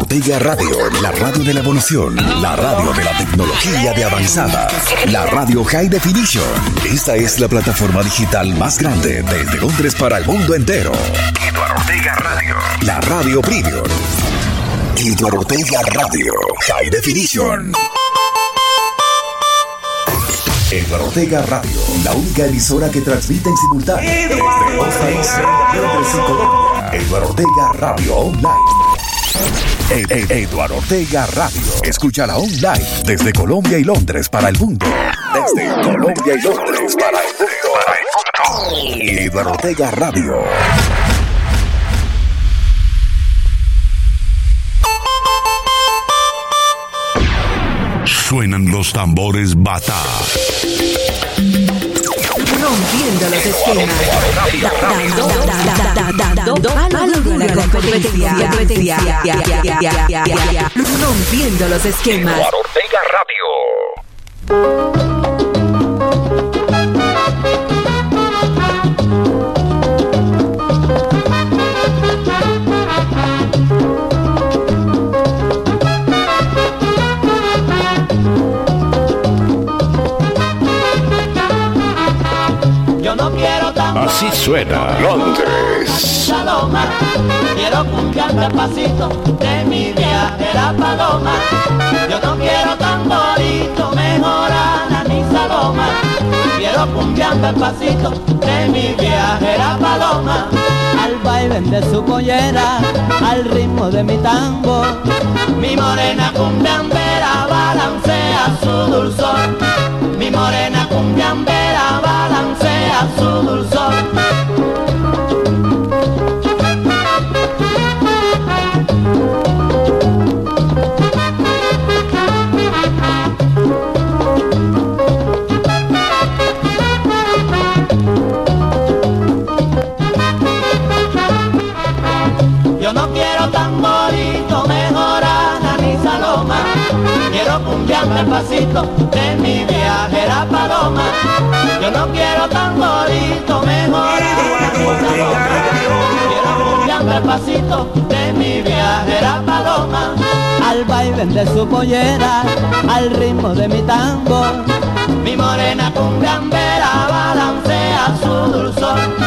Ortega Radio, la radio de la evolución, la radio de la tecnología de avanzada, la radio High Definition. Esta es la plataforma digital más grande desde Londres para el mundo entero. Eduardo Ortega Radio. La radio Premium. Eduardo Ortega Radio, High Definition. Eduardo Ortega Radio, la única emisora que transmite en simultáneo desde y Colombia. Eduardo Ortega Radio Online. Ed- Ed- Eduardo Ortega Radio. Escúchala online desde Colombia y Londres para el mundo. Desde Colombia y Londres para el mundo. Eduardo Ortega Radio. Suenan los tambores bata. Rompiendo los esquemas. Rompiendo los esquemas. Ortega Radio. Así suena Londres. Saloma, quiero cumbia despacito de mi viajera paloma. Yo no quiero tamborito, mejor Ana ni Saloma. Quiero cumbia despacito de mi viajera paloma. Al baile de su pollera, al ritmo de mi tango. Mi morena cumbiambera balancea su dulzor. Mi morena cumbiambera balancea su dulzor. Pasito de mi viajera paloma. Yo no quiero tamborito, mejor. Quiero pasito de mi viajera paloma. Al baile de su pollera, al ritmo de mi tango. Mi morena cumbiambera balancea su dulzor.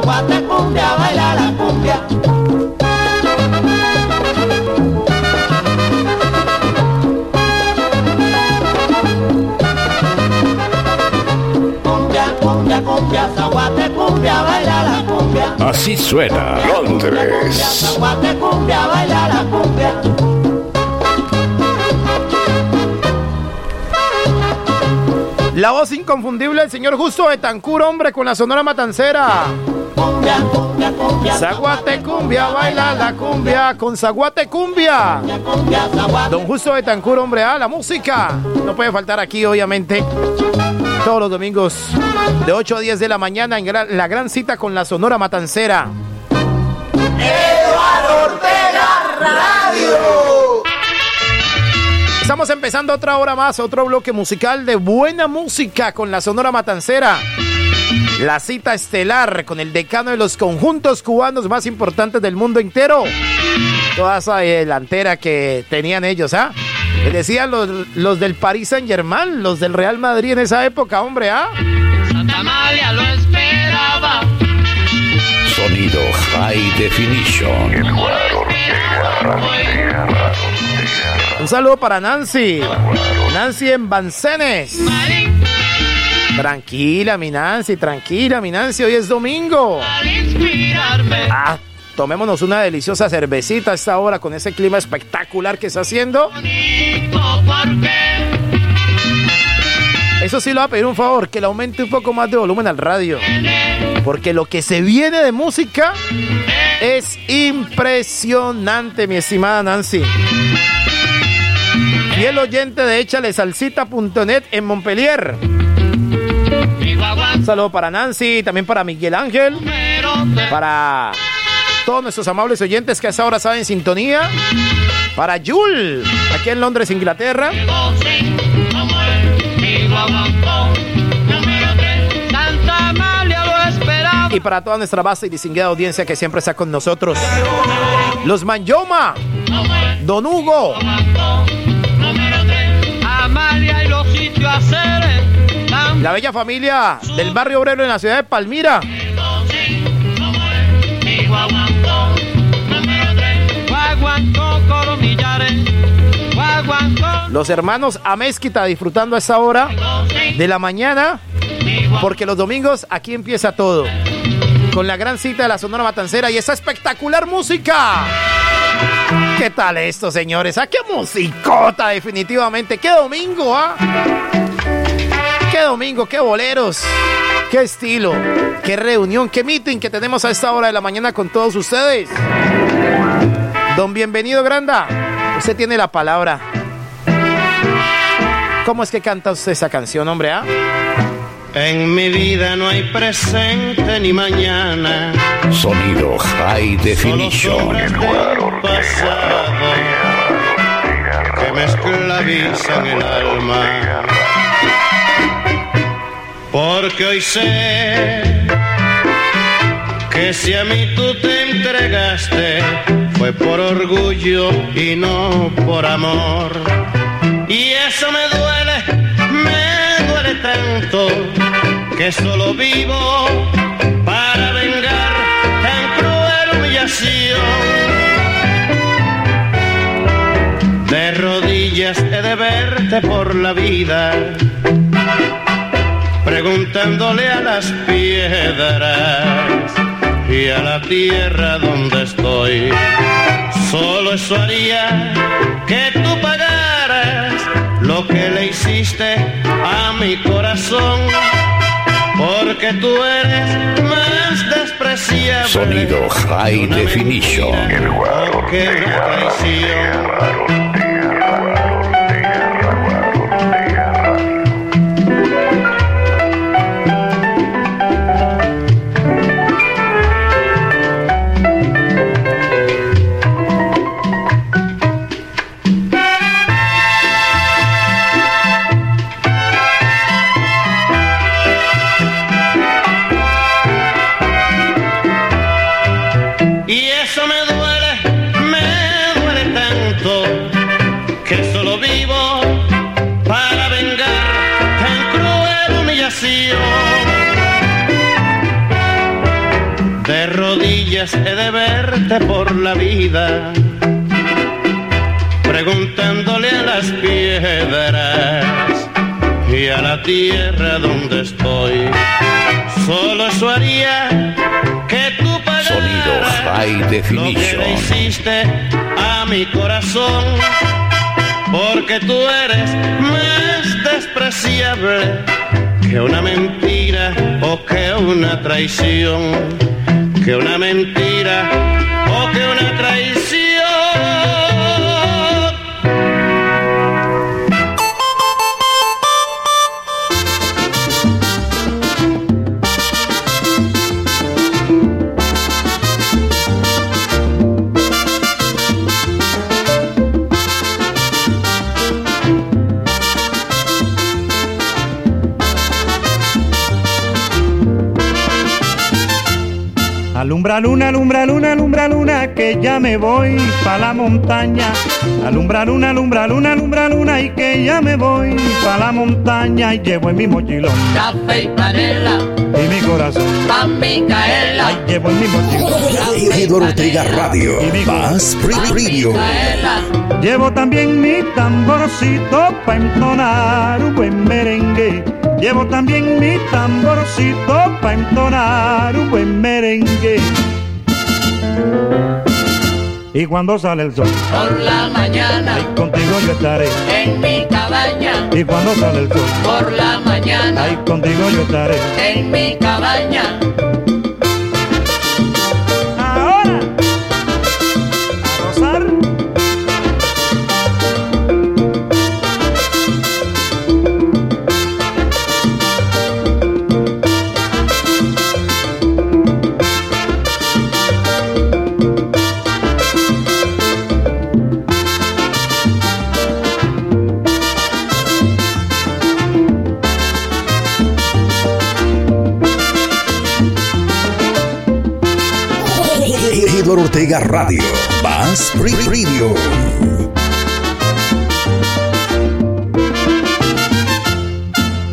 Cumbia, zaguate cumbia, baila la cumbia. Cumbia, cumbia, cumbia, zaguate cumbia, baila la cumbia. Así suena Londres. Zaguate cumbia, baila la cumbia. La voz inconfundible del señor Justo Betancur, hombre, con la sonora matancera. Cumbia, cumbia, cumbia. Zaguate cumbia, baila la cumbia con Zaguate cumbia. Don Justo Betancur, hombre, ah, la música. No puede faltar aquí, obviamente. Todos los domingos de 8 a 10 de la mañana en la gran cita con la sonora matancera. Eduardo Ortega Radio. Estamos empezando otra hora más, otro bloque musical de buena música con la Sonora Matancera. La cita estelar con el decano de los conjuntos cubanos más importantes del mundo entero. Toda esa delantera que tenían ellos, ¿ah? Les decían los, los del Paris Saint Germain, los del Real Madrid en esa época, hombre, ¿ah? Santa Amalia lo esperaba. Sonido High Definition. Un saludo para Nancy. Nancy en Bancenes. Tranquila, mi Nancy, tranquila, mi Nancy. Hoy es domingo. Ah, tomémonos una deliciosa cervecita a esta hora con ese clima espectacular que está haciendo. Eso sí le voy a pedir un favor, que le aumente un poco más de volumen al radio. Porque lo que se viene de música es impresionante, mi estimada Nancy. Y el oyente de échalesalsita.net en Montpellier. Un saludo para Nancy, también para Miguel Ángel, para todos nuestros amables oyentes que a esa hora saben en sintonía, para Jul, aquí en Londres, Inglaterra, y para toda nuestra base y distinguida audiencia que siempre está con nosotros. Los Manyoma, Don Hugo, Amalia y los sitios. La bella familia del barrio obrero en la ciudad de Palmira. Los hermanos Amezquita disfrutando a esa hora de la mañana, porque los domingos aquí empieza todo. Con la gran cita de la Sonora Matancera y esa espectacular música. ¿Qué tal esto, señores? ¿A qué musicota, definitivamente? ¿Qué domingo, ah? ¿Qué domingo? ¿Qué boleros? ¿Qué estilo? ¿Qué reunión? ¿Qué meeting que tenemos a esta hora de la mañana con todos ustedes? Don Bienvenido Granda, usted tiene la palabra. ¿Cómo es que canta usted esa canción, hombre? ah? En mi vida no hay presente ni mañana. Sonido High Definition. pasado que me esclavizan el alma. Porque hoy sé que si a mí tú te entregaste fue por orgullo y no por amor. Y eso me duele, me duele tanto que solo vivo para vengar tan cruel humillación. De rodillas he de verte por la vida, preguntándole a las piedras y a la tierra donde estoy. Solo eso haría que tú pagaras lo que le hiciste a mi corazón, porque tú eres más despreciable. Sonido High Definition. que una traición. He de verte por la vida, preguntándole a las piedras y a la tierra donde estoy. Solo eso haría que tú pagaras Sonido High lo que le hiciste a mi corazón, porque tú eres más despreciable que una mentira o que una traición, que una mentira o que una traición. Alumbra luna, alumbra luna, alumbra luna, que ya me voy pa' la montaña. Alumbra luna, alumbra luna, alumbra luna, y que ya me voy pa' la montaña y llevo en mi mochilón Café y panela, y mi corazón. pa' Micaela. Ay, llevo en mi mochilón. Eduardo Ortega Radio. Más Radio. Llevo también mi tamborcito pa' entonar un buen merengue. Llevo también mi tamborcito pa' entonar un buen merengue. Y cuando sale el sol, Por la mañana, contigo yo estaré. en mi cabaña. Y cuando sale el sol, Por la mañana, ahí contigo yo estaré. en mi cabaña. Radio. Más Radio.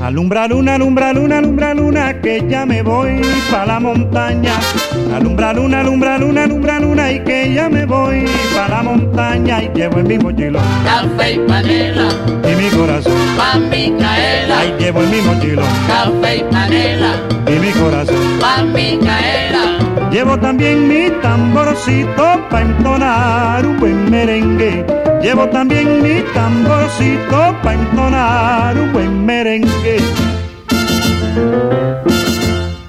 Alumbra luna, alumbra luna, alumbra luna, que ya me voy pa' la montaña. Alumbra luna, alumbra luna, alumbra luna, y que ya me voy pa' la montaña y llevo en mi mochilón Café y panela, y mi corazón. pa' Micaela. Ahí llevo en mi mochilón Café y panela, y mi corazón. pa' Micaela. Llevo también mi tamborcito pa' entonar un buen merengue. Llevo también mi tamborcito pa' entonar un buen merengue.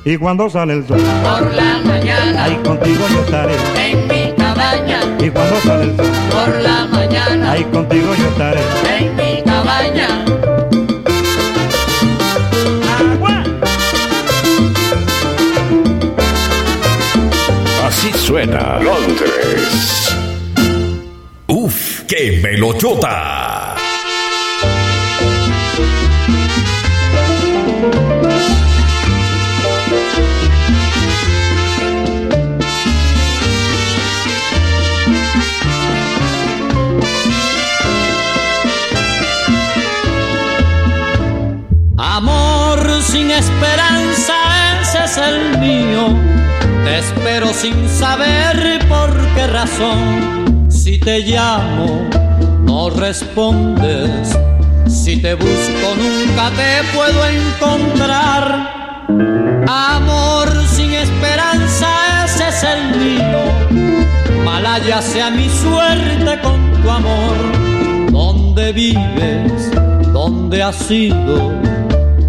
Y cuando sale el sol, Por la mañana, ahí contigo yo estaré. en mi cabaña. Y cuando sale el sol, Por la mañana, ahí contigo yo estaré. en mi cabaña. Suena Londres. Uf, qué melochota. Amor sin esperanza, ese es el mío. Espero sin saber por qué razón. Si te llamo, no respondes. Si te busco, nunca te puedo encontrar. Amor sin esperanza, ese es el mío. Malaya sea mi suerte con tu amor. ¿Dónde vives? ¿Dónde has ido?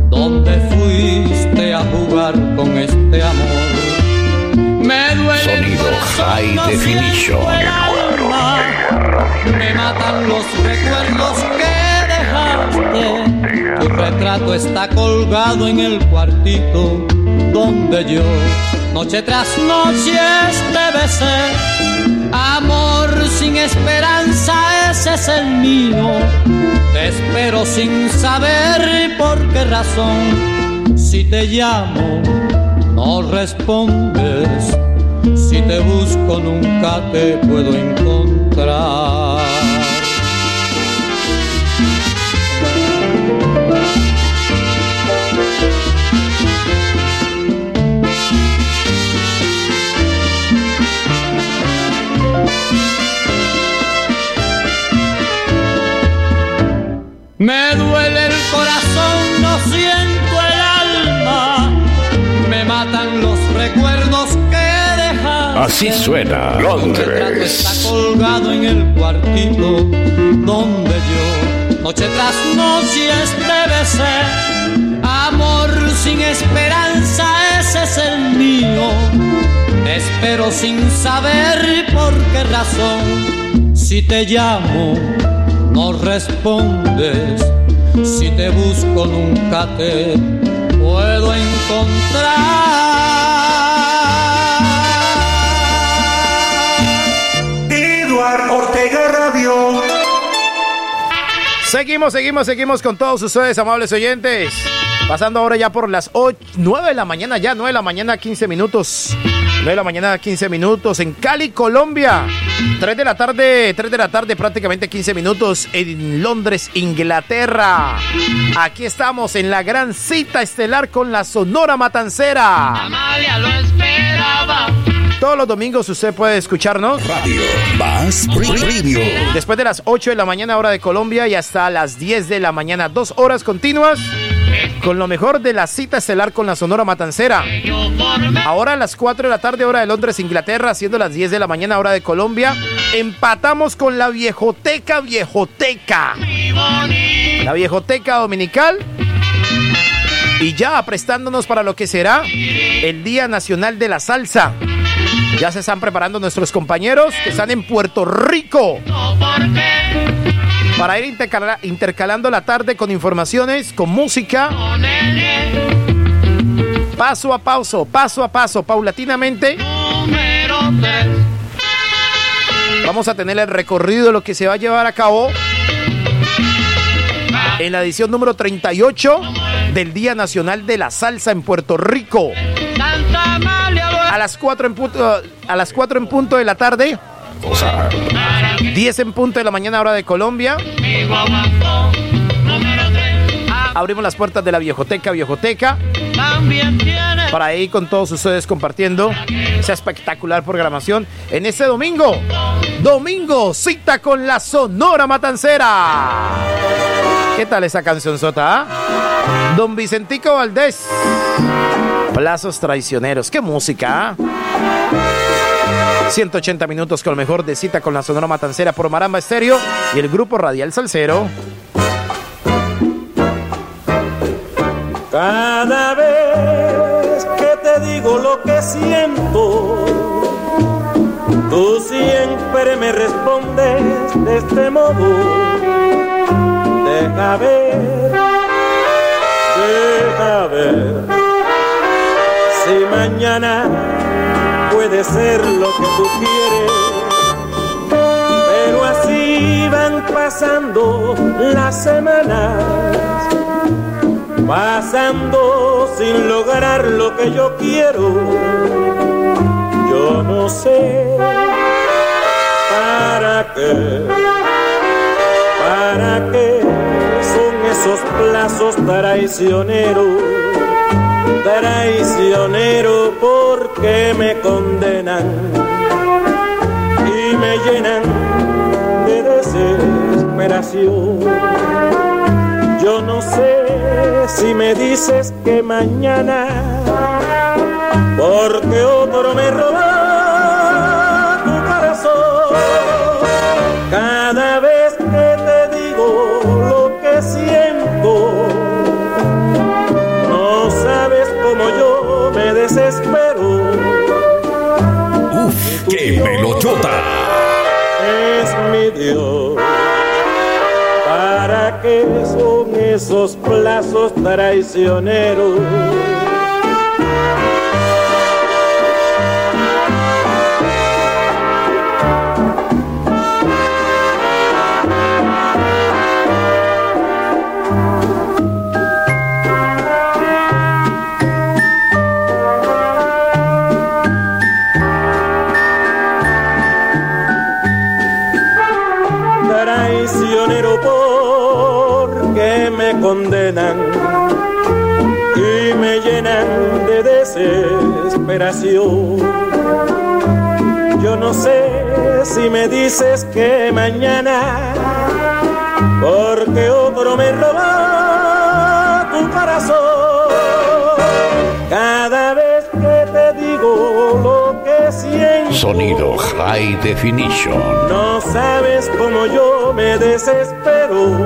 ¿Dónde fuiste a jugar con este amor? Me duele el Sonido High Definition. Me matan los recuerdos que dejaste. Tu retrato está colgado en el cuartito donde yo noche tras noche te besé. Amor sin esperanza, ese es el mío. Te espero sin saber por qué razón. Si te llamo, no respondes. Si te busco nunca te puedo encontrar. Así suena Está Londres. colgado en el cuartito donde yo. Noche tras noche debe ser. Amor sin esperanza ese es el mío. Espero sin saber por qué razón. Si te llamo no respondes. Si te busco nunca te puedo encontrar Eduard Ortega Radio. Seguimos, seguimos, seguimos con todos ustedes, amables oyentes. Pasando ahora ya por las 8, 9 de la mañana, ya 9 de la mañana, 15 minutos. 9 de la mañana, 15 minutos en Cali, Colombia. 3 de la tarde, 3 de la tarde, prácticamente 15 minutos en Londres, Inglaterra. Aquí estamos en la gran cita estelar con la Sonora Matancera. Amalia lo esperaba. Todos los domingos usted puede escucharnos. Radio Más Radio. Después de las 8 de la mañana, hora de Colombia, y hasta las 10 de la mañana, dos horas continuas. Con lo mejor de la cita estelar con la Sonora Matancera. Ahora a las 4 de la tarde, hora de Londres, Inglaterra, siendo las 10 de la mañana, hora de Colombia. Empatamos con la viejoteca, viejoteca. La viejoteca dominical. Y ya prestándonos para lo que será el Día Nacional de la Salsa. Ya se están preparando nuestros compañeros que están en Puerto Rico. Para ir intercala- intercalando la tarde con informaciones, con música. Paso a paso, paso a paso, paulatinamente. Vamos a tener el recorrido de lo que se va a llevar a cabo en la edición número 38 del Día Nacional de la Salsa en Puerto Rico. A las 4 en punto, a las 4 en punto de la tarde. 10 en punto de la mañana hora de Colombia. Abrimos las puertas de la Viejoteca, Viejoteca. Para ir con todos ustedes compartiendo esa espectacular programación en este domingo. Domingo, cita con la Sonora Matancera. ¿Qué tal esa canción sota? ah? Don Vicentico Valdés. Plazos traicioneros. ¿Qué música? ah? 180 minutos con lo mejor de cita con la Sonora Matancera por Maramba Estéreo y el grupo Radial Salcero. Cada vez que te digo lo que siento, tú siempre me respondes de este modo. Deja ver, deja ver, puede ser lo que tú quieres. Pero así van pasando las semanas pasando sin lograr lo que yo quiero. Yo no sé para qué, para qué son esos plazos traicioneros, traicioneros porque me condenan y me llenan de desesperación. Yo no sé si me dices que mañana, porque otro me roba ¿Para qué son esos plazos traicioneros? Desesperación. Yo no sé si me dices que mañana, porque otro me roba tu corazón. Cada vez que te digo lo que siento, Sonido High Definition. No sabes cómo yo me desespero.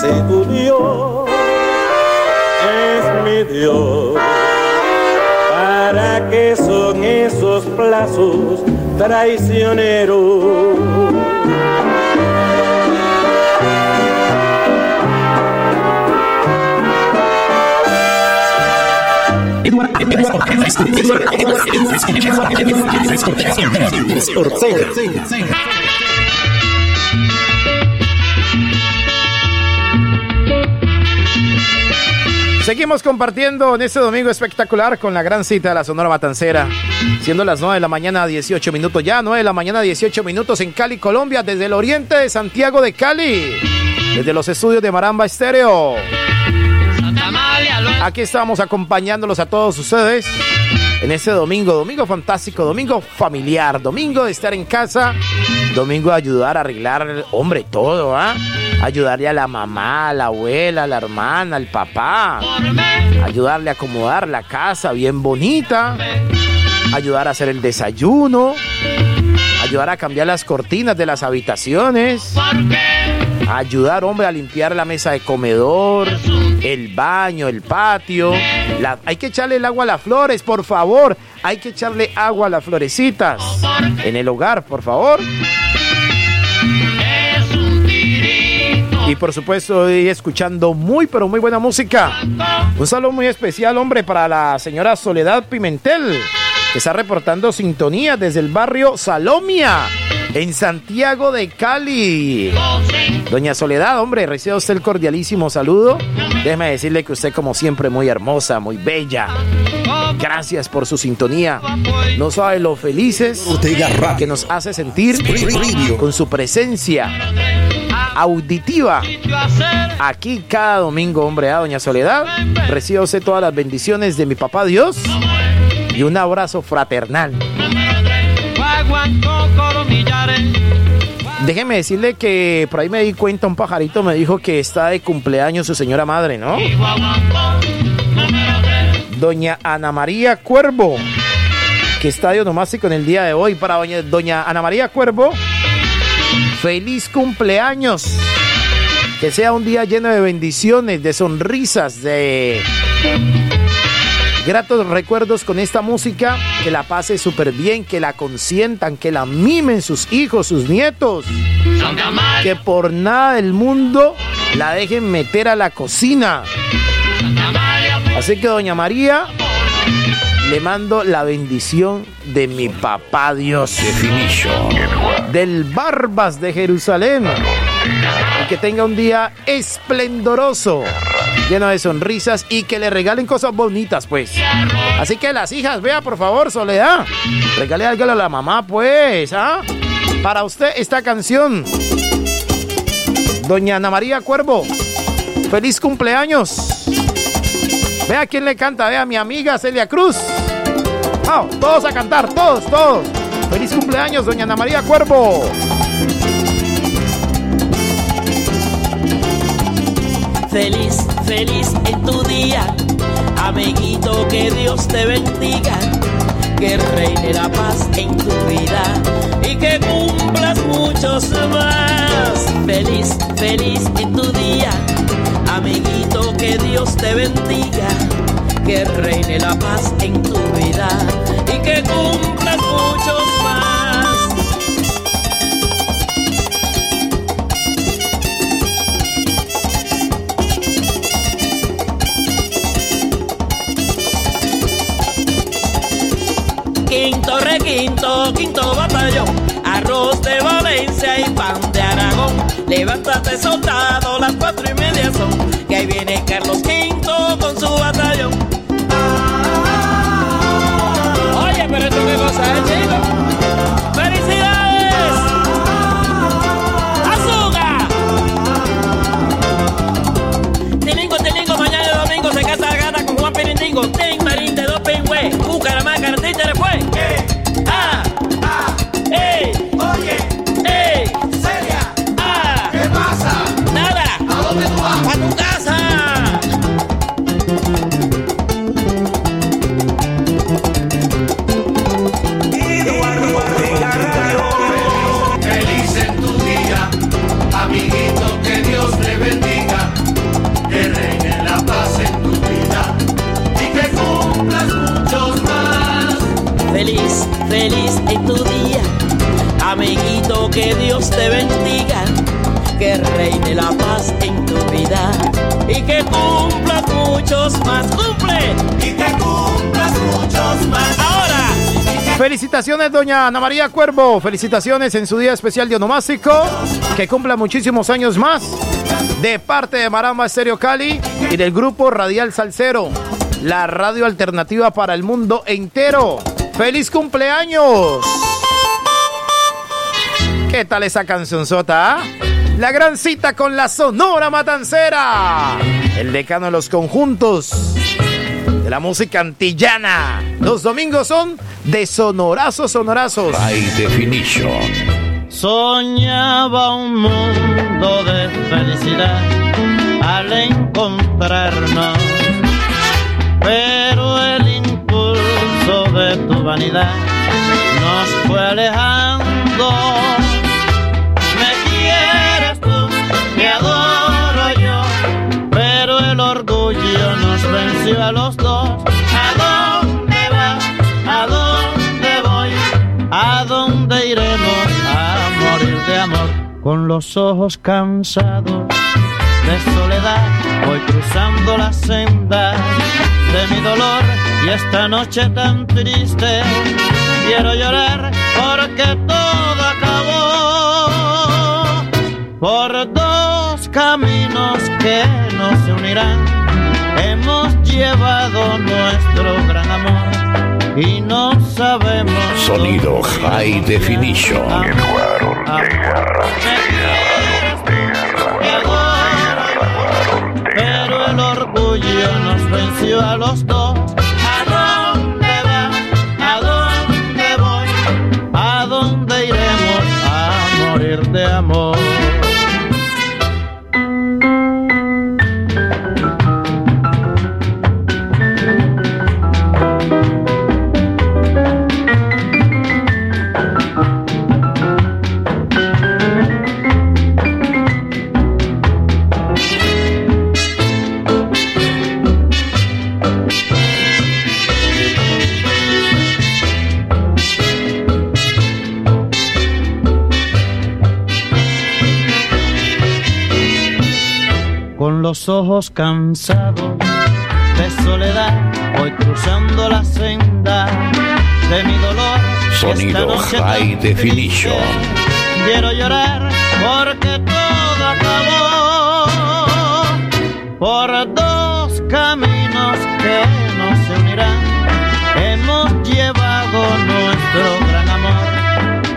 Si tu Dios es mi Dios, ¿para qué son esos plazos traicioneros? Seguimos compartiendo en este domingo espectacular con la gran cita de la Sonora Matancera. Siendo las 9 de la mañana, 18 minutos ya, 9 de la mañana, 18 minutos en Cali, Colombia, desde el oriente de Santiago de Cali, desde los estudios de Maramba Estéreo. Aquí estamos acompañándolos a todos ustedes en este domingo, domingo fantástico, domingo familiar, domingo de estar en casa, domingo de ayudar a arreglar, hombre, todo, ¿ah? Ayudarle a la mamá, a la abuela, a la hermana, al papá, ayudarle a acomodar la casa bien bonita, ayudar a hacer el desayuno, ayudar a cambiar las cortinas de las habitaciones ayudar, hombre, a limpiar la mesa de comedor, el baño, el patio. Hay que echarle el agua a las flores, por favor. Hay que echarle agua a las florecitas. En el hogar, por favor. Y por supuesto, hoy escuchando muy, pero muy buena música. Un saludo muy especial, hombre, para la señora Soledad Pimentel, que está reportando sintonía desde el barrio Salomia, en Santiago de Cali. Doña Soledad, hombre, recibe usted el cordialísimo saludo. Déjeme decirle que usted, como siempre, muy hermosa, muy bella. Gracias por su sintonía. No sabe lo felices que nos hace sentir con su presencia auditiva. Aquí cada domingo, hombre, a Doña Soledad. Recibe usted todas las bendiciones de mi papá Dios y un abrazo fraternal. Déjeme decirle que por ahí me di cuenta, un pajarito me dijo que está de cumpleaños su señora madre, ¿no? Doña Ana María Cuervo, que está de onomástico en el día de hoy. Para doña, doña Ana María Cuervo, feliz cumpleaños. Que sea un día lleno de bendiciones, de sonrisas, de gratos recuerdos con esta música. Que la pase súper bien, que la consientan, que la mimen sus hijos, sus nietos. Que por nada del mundo la dejen meter a la cocina. Así que, doña María, le mando la bendición de mi papá Dios. Del Barbas de Jerusalén. Que tenga un día esplendoroso, lleno de sonrisas y que le regalen cosas bonitas, pues. Así que las hijas, vea por favor, Soledad. Regale algo a la mamá, pues, ¿ah? Para usted esta canción. Doña Ana María Cuervo, feliz cumpleaños. Vea quién le canta, vea mi amiga Celia Cruz. Ah, todos a cantar, todos, todos. Feliz cumpleaños, doña Ana María Cuervo. Feliz, feliz en tu día, amiguito, que Dios te bendiga, que reine la paz en tu vida y que cumplas muchos más. Feliz, feliz en tu día, amiguito, que Dios te bendiga, que reine la paz en tu vida y que cumplas muchos más. Quinto quinto batallón, arroz de Valencia y pan de Aragón. Levántate soldado, las cuatro y media son, que ahí viene Carlos Quinto que Dios te bendiga, que reine la paz en tu vida y que cumplas muchos más. ¡Cumple! Y que cumplas muchos más. Ahora. Felicitaciones, doña Ana María Cuervo. Felicitaciones en su día especial de onomástico. Que cumpla muchísimos años más. De parte de Maramba Estéreo Cali y del grupo Radial Salcero. La radio alternativa para el mundo entero. ¡Feliz cumpleaños! ¿Qué tal esa cancionzota? ah? La gran cita con la Sonora Matancera. El decano de los conjuntos de la música antillana. Los domingos son de sonorazos, sonorazos. High Definition. Soñaba un mundo de felicidad al encontrarnos, pero el impulso de tu vanidad nos fue alejando. Venció a los dos. ¿A dónde vas? ¿A dónde voy? ¿A dónde iremos a morir de amor? Con los ojos cansados de soledad, voy cruzando la senda de mi dolor y esta noche tan triste quiero llorar porque todo acabó por dos caminos que no se unirán. Llevado nuestro gran amor y no sabemos. Sonido High Definition. Pero el orgullo nos venció a los dos. Los ojos cansados de soledad, voy cruzando la senda de mi dolor. Sonido High Definition. Quiero llorar porque todo acabó por dos caminos que no se unirán. Hemos llevado nuestro gran amor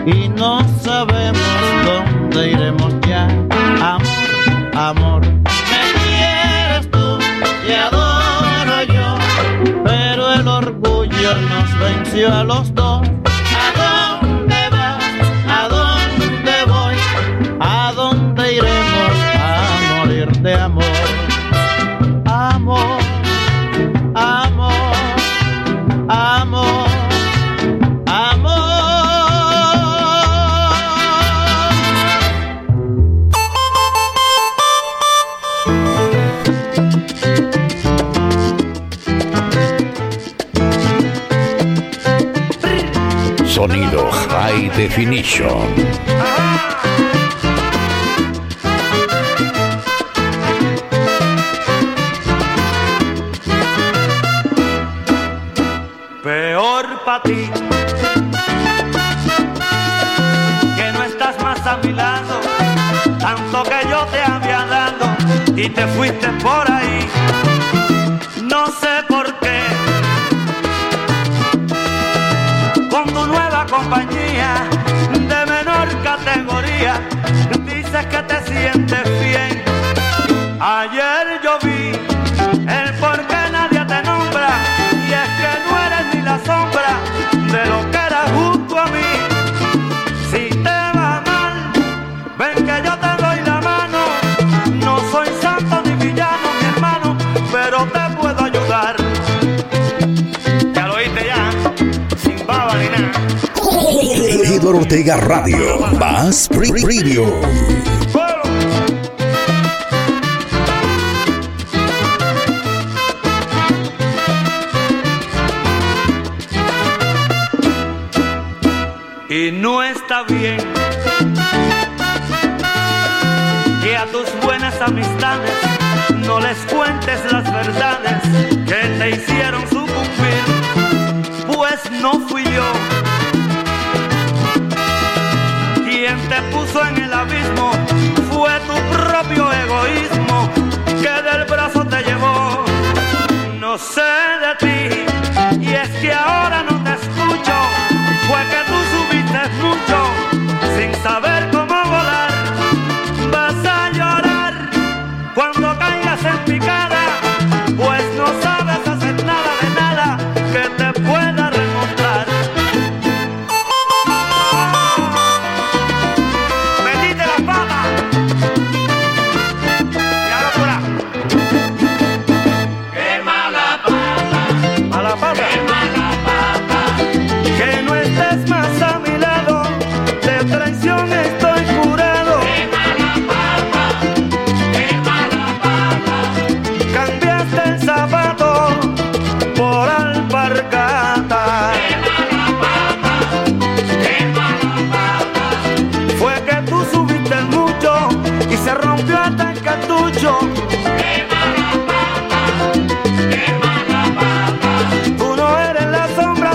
y no sabemos dónde iremos nos venció a los dos. High Definition. Peor para ti que no estás más a mi lado, tanto que yo te había dado y te fuiste por ahí. Categoría, dices que te sientes Ortega Radio, más preview. Y no está bien que a tus buenas amistades no les cuentes las verdades que te hicieron sucumbir, pues no fui yo en el abismo fue tu propio egoísmo que del brazo te llevó. No sé de ti y es que ahora no te escucho, fue que tú subiste mucho sin saber.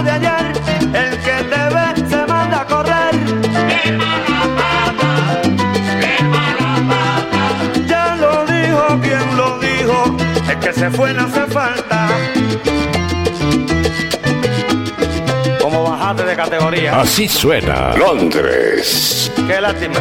de ayer, el que te ve se manda a correr. ¡Qué mala pata! ¡Qué mala pata! Ya lo dijo quien lo dijo, el que se fue no hace falta. Como bajaste de categoría. Así suena Londres. Qué lástima.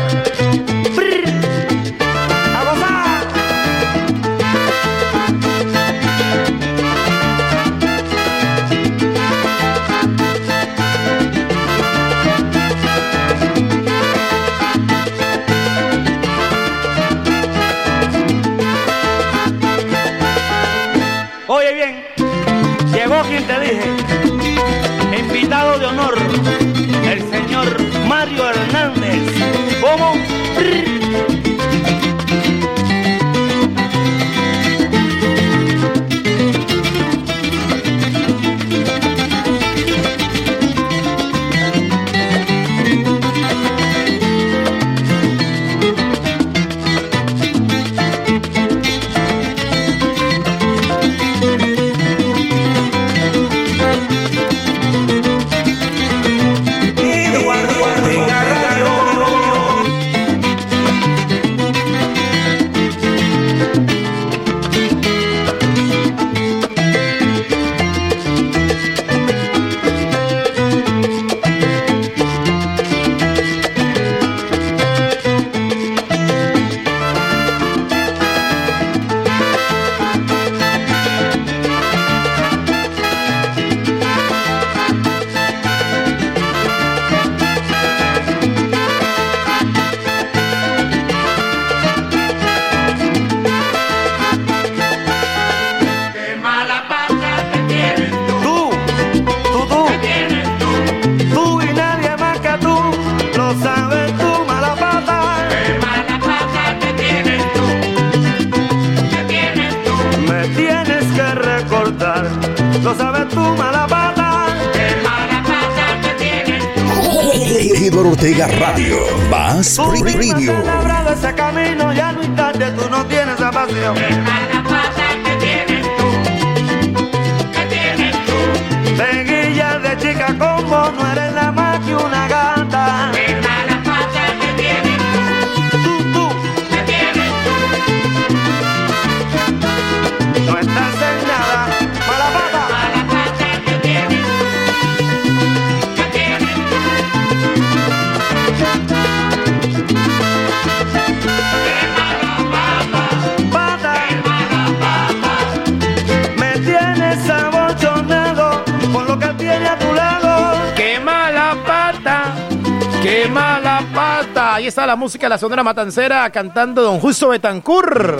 Música la Sonora Matancera cantando Don Justo Betancur.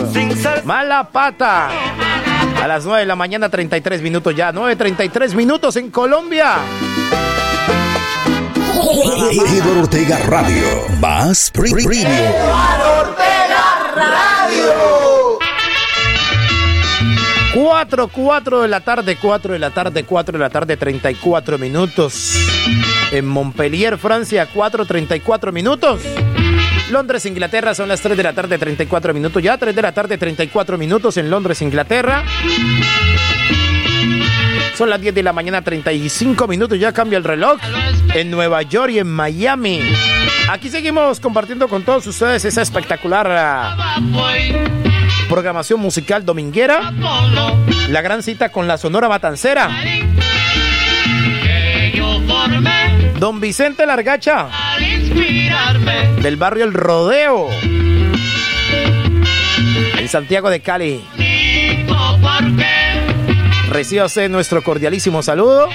Mala pata. A las 9 de la mañana, 33 minutos ya. 9.33 minutos en Colombia. Eduardo Ortega Radio. Más premium. Eduardo Ortega Radio. 4, 4 de la tarde, 4 de la tarde, 4 de la tarde, 34 minutos. En Montpellier, Francia, 4.34 minutos. Londres, Inglaterra, son las 3 de la tarde, 34 minutos. Ya 3 de la tarde, 34 minutos en Londres, Inglaterra. Son las 10 de la mañana, 35 minutos. Ya cambia el reloj en Nueva York y en Miami. Aquí seguimos compartiendo con todos ustedes esa espectacular ah, programación musical dominguera. La gran cita con la Sonora Matancera. Don Vicente Largacha. Del barrio El Rodeo. En Santiago de Cali. Recíbase nuestro cordialísimo saludo.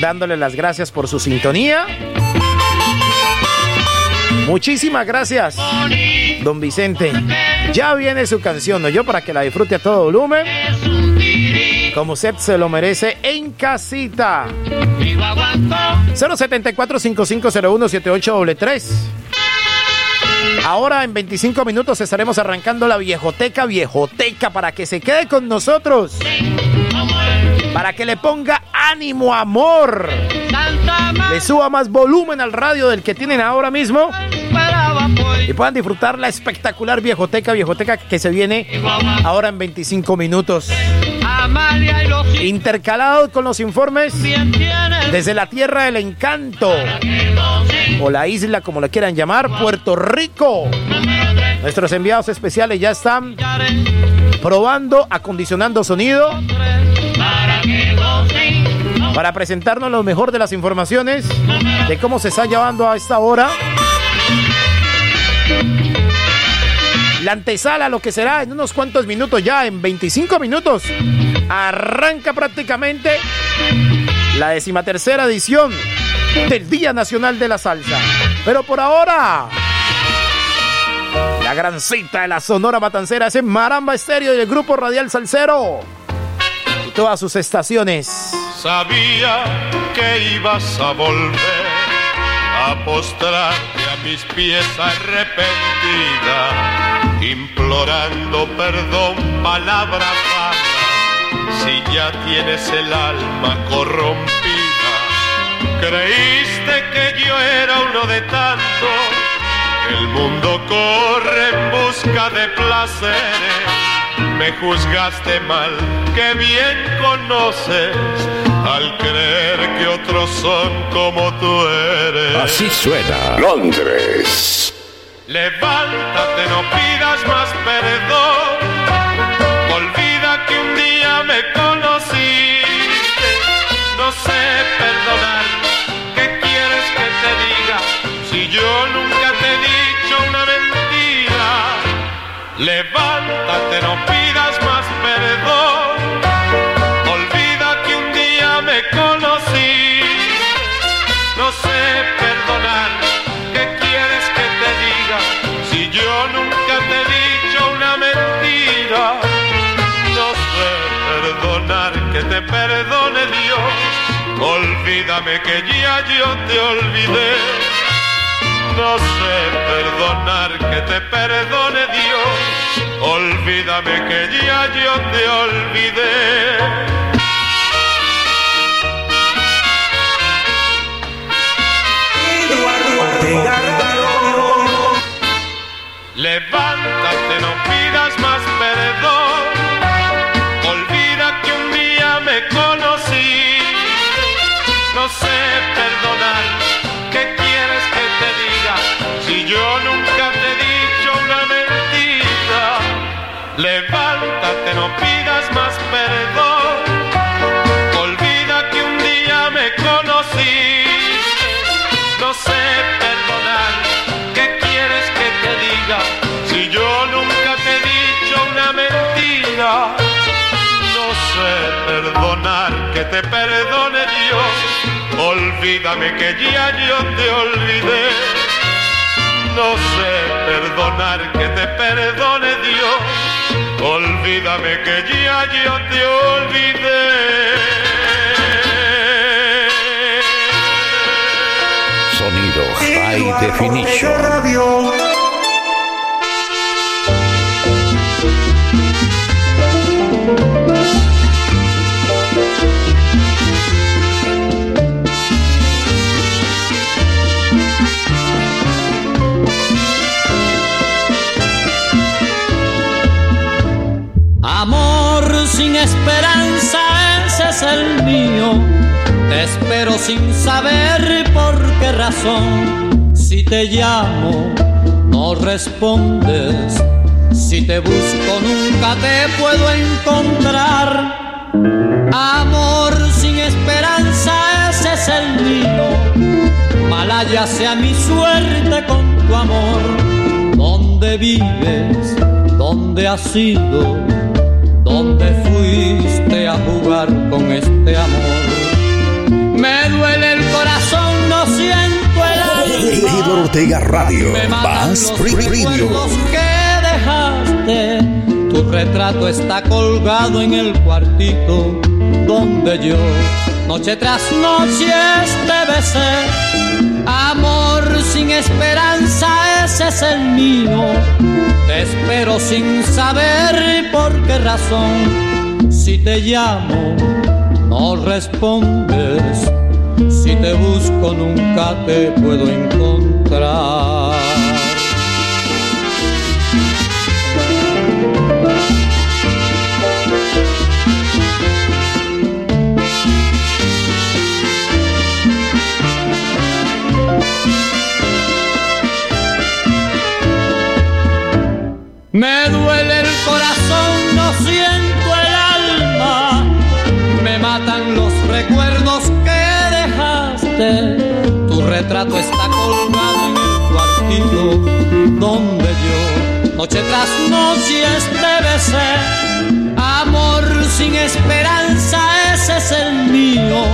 Dándole las gracias por su sintonía. Muchísimas gracias, don Vicente. Ya viene su canción, ¿no? Yo para que la disfrute a todo volumen. Como usted se lo merece en casita. 074 5501 7833 Ahora en 25 minutos estaremos arrancando la viejoteca, viejoteca, para que se quede con nosotros. Para que le ponga ánimo, amor. Le suba más volumen al radio del que tienen ahora mismo. Y puedan disfrutar la espectacular viejoteca, viejoteca que se viene ahora en 25 minutos. Intercalado con los informes desde la tierra del encanto o la isla como la quieran llamar, Puerto Rico. Nuestros enviados especiales ya están probando, acondicionando sonido para presentarnos lo mejor de las informaciones de cómo se está llevando a esta hora la antesala, lo que será en unos cuantos minutos ya, en 25 minutos, arranca prácticamente la decimatercera edición del Día Nacional de la Salsa. Pero por ahora, la gran cita de la Sonora Matancera es en Maramba Estéreo y el Grupo Radial Salcero. Y todas sus estaciones. Sabía que ibas a volver a postrarte mis pies arrepentida, implorando perdón, palabras vanas, si ya tienes el alma corrompida. Creíste que yo era uno de tantos, el mundo corre en busca de placeres. Me juzgaste mal, que bien conoces al creer que otros son como tú eres. Así suena Londres. Levántate, no pidas más perdón. Olvida que un día me conociste. No sé perdonar. ¿Qué quieres que te diga? Si yo nunca Levántate, no pidas más perdón. Olvida que un día me conocí. No sé perdonar. ¿Qué quieres que te diga? Si yo nunca te he dicho una mentira. No sé perdonar. Que te perdone Dios. Olvídame que ya yo te olvidé. No sé perdonar. Que te perdone Dios. Olvídame que ya yo te olvidé. Levántate, no pidas más perdón. Olvida que un día me conocí. No sé perdonar. ¿Qué quieres que te diga? Si yo nunca Si yo nunca te he dicho una mentira. No sé perdonar, que te perdone Dios. Olvídame que ya yo te olvidé. No sé perdonar, que te perdone Dios. Olvídame que ya yo te olvidé. Sonido High Definition. esperanza ese es el mío. Te espero sin saber por qué razón. Si te llamo, no respondes. Si te busco, nunca te puedo encontrar. Amor sin esperanza, ese es el mío. Malaya sea mi suerte con tu amor. ¿Dónde vives? ¿Dónde has ido? ¿Dónde fuiste a jugar con este amor? Me duele el corazón, no siento el alma. Eduardo Ortega Radio. Bass Radio. que dejaste. Tu retrato está colgado en el cuartito donde yo noche tras noche te besé. Amor sin esperanza, ese es el mío. Te espero sin saber por qué razón. Si te llamo, no respondes. Si te busco, nunca te puedo encontrar. Me duele yo, noche tras noche, te besé. Amor sin esperanza, ese es el mío.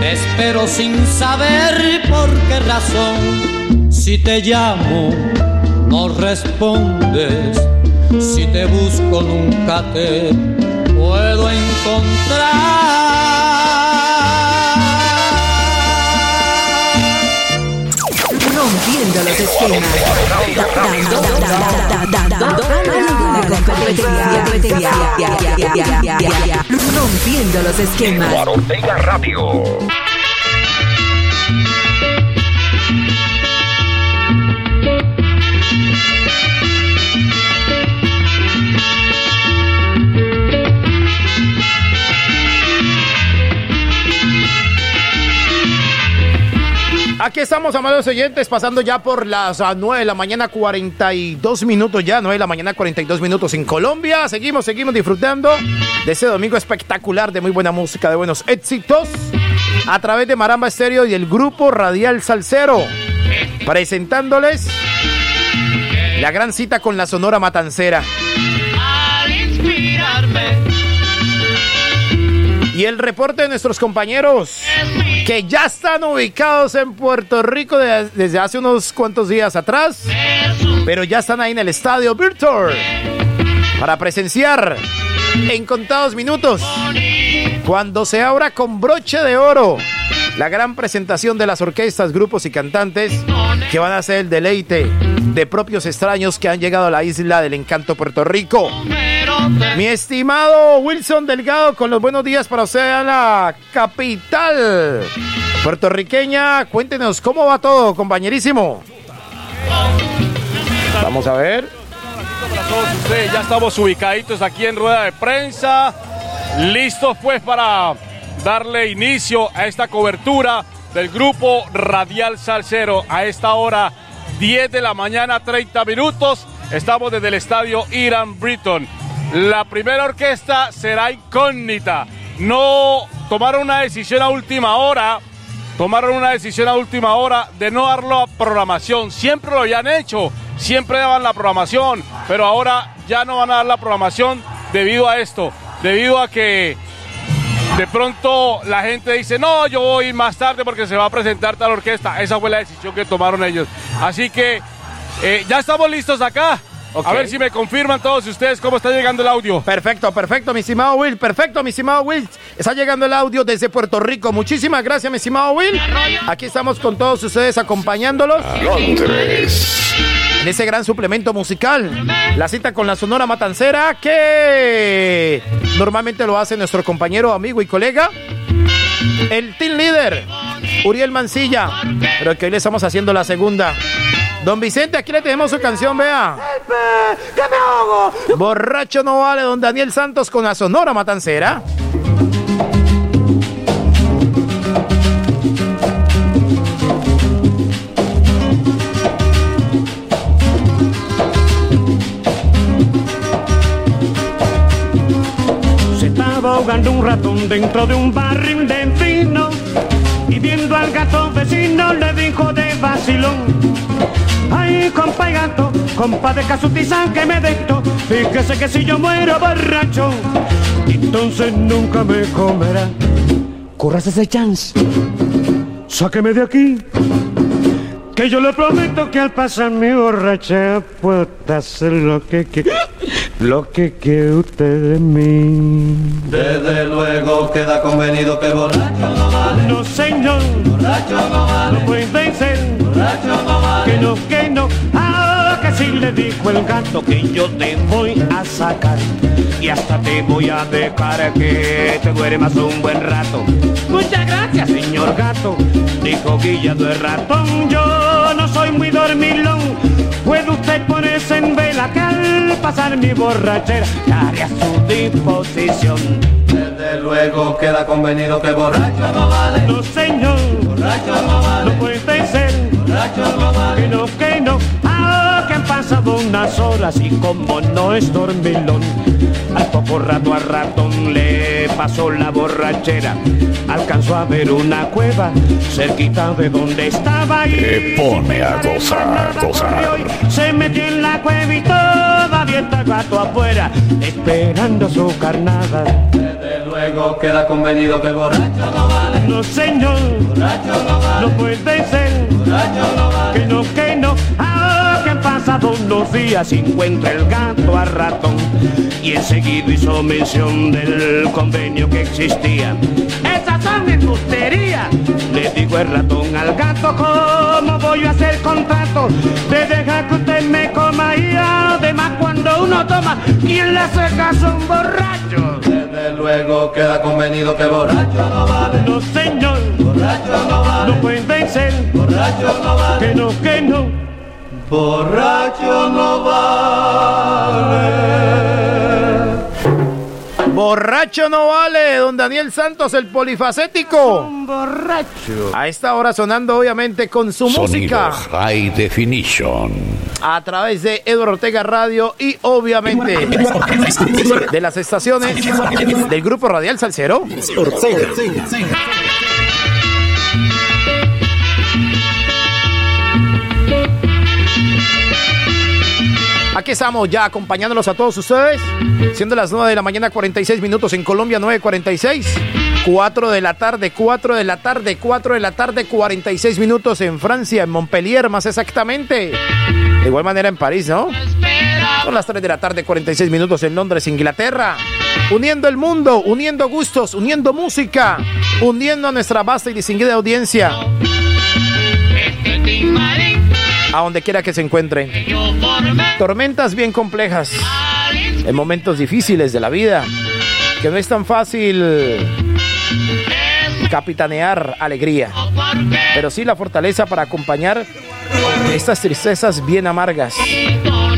Te espero sin saber por qué razón. Si te llamo, no respondes. Si te busco nunca te competencia. Rompiendo los esquemas. Aquí estamos, amados oyentes, pasando ya por las ah, 9 de la mañana, 42 minutos ya, 9 de la mañana, 42 minutos en Colombia. Seguimos, seguimos disfrutando de ese domingo espectacular de muy buena música, de buenos éxitos, a través de Maramba Estéreo y el grupo Radial Salcero, presentándoles la gran cita con la Sonora Matancera. Y el reporte de nuestros compañeros que ya están ubicados en Puerto Rico de- desde hace unos cuantos días atrás, pero ya están ahí en el estadio Virtual para presenciar en contados minutos cuando se abra con broche de oro la gran presentación de las orquestas, grupos y cantantes que van a ser el deleite de propios extraños que han llegado a la isla del encanto Puerto Rico. Mi estimado Wilson Delgado, con los buenos días para usted a la capital puertorriqueña. Cuéntenos cómo va todo, compañerísimo. Vamos a ver. Para todos ustedes, ya estamos ubicaditos aquí en rueda de prensa, listos pues para darle inicio a esta cobertura del grupo Radial Salcero a esta hora 10 de la mañana 30 minutos. Estamos desde el estadio Iran Britton. La primera orquesta será incógnita. No tomaron una decisión a última hora tomaron una decisión a última hora de no darlo a programación. Siempre lo habían hecho, siempre daban la programación, pero ahora ya no van a dar la programación debido a esto, debido a que de pronto la gente dice, no, yo voy más tarde porque se va a presentar tal orquesta. Esa fue la decisión que tomaron ellos. Así que eh, ya estamos listos acá. A ver si me confirman todos ustedes cómo está llegando el audio. Perfecto, perfecto, mi estimado Will. Perfecto, mi estimado Will. Está llegando el audio desde Puerto Rico. Muchísimas gracias, mi estimado Will. Aquí estamos con todos ustedes acompañándolos. Londres. En ese gran suplemento musical. La cita con la Sonora Matancera que normalmente lo hace nuestro compañero, amigo y colega. El team leader, Uriel Mancilla. Pero que hoy le estamos haciendo la segunda. Don Vicente, aquí le tenemos su canción, vea. ¡Ya me ahogo! Borracho no vale, don Daniel Santos con la Sonora Matancera. Se estaba ahogando un ratón dentro de un barril de vino y viendo al gato vecino le dijo de vacilón Ay, compa y gato, compa de casutizan que me dejo, fíjese que si yo muero borracho, entonces nunca me comerá. Corras ese chance, sáqueme de aquí, que yo le prometo que al pasar mi borracha puedo hacer lo que quiera, lo que quiere usted de mí. Desde luego queda convenido que borracho no vale. No señor, Borracho no vale. no puede ser. Que no, que no, ah, que sí le dijo el gato que yo te voy a sacar y hasta te voy a dejar que te duermas un buen rato. Muchas gracias, señor gato, dijo Guilla de ratón, yo no soy muy dormilón. Puede usted ponerse en vela que al pasar mi borrachera estaré a su disposición. Desde luego queda convenido que borracho no vale. No señor, Borracho no vale. no puede ser. Que no, que no, ah, que han pasado unas horas y como no es dormilón, al poco rato a ratón le pasó la borrachera, alcanzó a ver una cueva cerquita de donde estaba y Te pone a gozar, gozar. se metió en la cueva y todavía está el gato afuera, esperando su carnada. Desde luego queda convenido que borracho no vale. No señor, Borracho no vale. no puede ser. Que no, que no, ah, que han pasado unos días encuentra el gato a ratón y enseguida hizo mención del convenio que existía. Esas son embusterías, le digo el ratón al gato, ¿cómo voy a hacer contrato? De dejar que usted me coma y además cuando uno toma, ¿quién le hace caso a borracho? Luego queda convenido que borracho no vale. No señor, Borracho no vale. no puede ser, Borracho no vale. que no, que no. Borracho no vale. Borracho no vale, don Daniel Santos, el polifacético. Un borracho. A esta hora sonando obviamente con su Sonido música High Definition. a través de Eduardo Ortega Radio y obviamente de las estaciones del grupo Radial Salcero. Aquí estamos ya acompañándolos a todos ustedes, siendo las 9 de la mañana 46 minutos en Colombia 9.46, 4 de la tarde, 4 de la tarde, 4 de la tarde 46 minutos en Francia, en Montpellier más exactamente. De igual manera en París, ¿no? Son las 3 de la tarde 46 minutos en Londres, Inglaterra. Uniendo el mundo, uniendo gustos, uniendo música, uniendo a nuestra vasta y distinguida audiencia. A donde quiera que se encuentren. Tormentas bien complejas. En momentos difíciles de la vida. Que no es tan fácil capitanear alegría. Pero sí la fortaleza para acompañar estas tristezas bien amargas.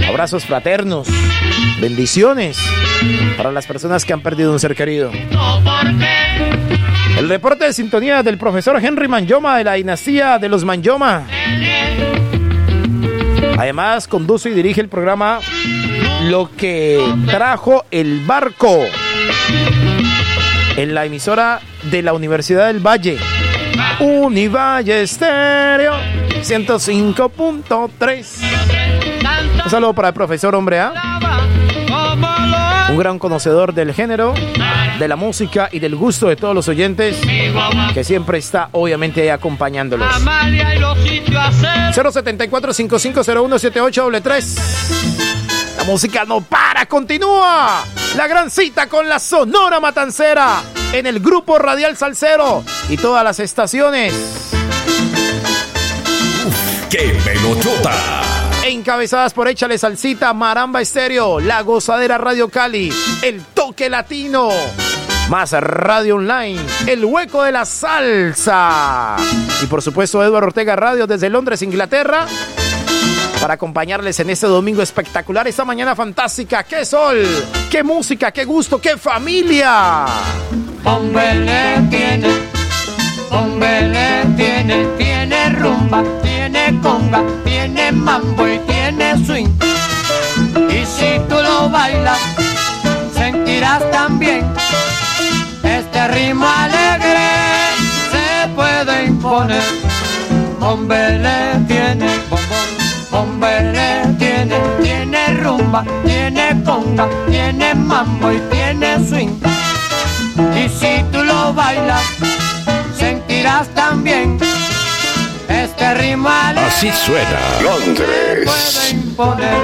Abrazos fraternos. Bendiciones para las personas que han perdido un ser querido. El reporte de sintonía del profesor Henry Manyoma de la dinastía de los Manyoma. Además, conduce y dirige el programa Lo que trajo el barco en la emisora de la Universidad del Valle. Univalle Estéreo 105.3. Un saludo para el profesor Hombre A. Un gran conocedor del género, de la música y del gusto de todos los oyentes, que siempre está obviamente ahí acompañándolos. 074-5501-7833. La música no para, continúa. La gran cita con la Sonora Matancera en el grupo Radial Salcero y todas las estaciones. ¡Qué pelotota! Encabezadas por Échale Salsita, Maramba Estéreo, La Gozadera Radio Cali, El Toque Latino, más Radio Online, El Hueco de la Salsa. Y por supuesto Eduardo Ortega Radio desde Londres, Inglaterra, para acompañarles en este domingo espectacular, esta mañana fantástica. ¡Qué sol! ¡Qué música! ¡Qué gusto! ¡Qué familia! Pombele tiene, Bomberé tiene, tiene rumba, tiene conga, tiene mambo y tiene swing. Y si tú lo bailas, sentirás también este ritmo alegre se puede imponer. Bomberé tiene, bomberé tiene, tiene rumba, tiene conga, tiene mambo y tiene swing. Y si tú lo bailas, sentirás también este ritmo alegre Así suena Londres. imponer.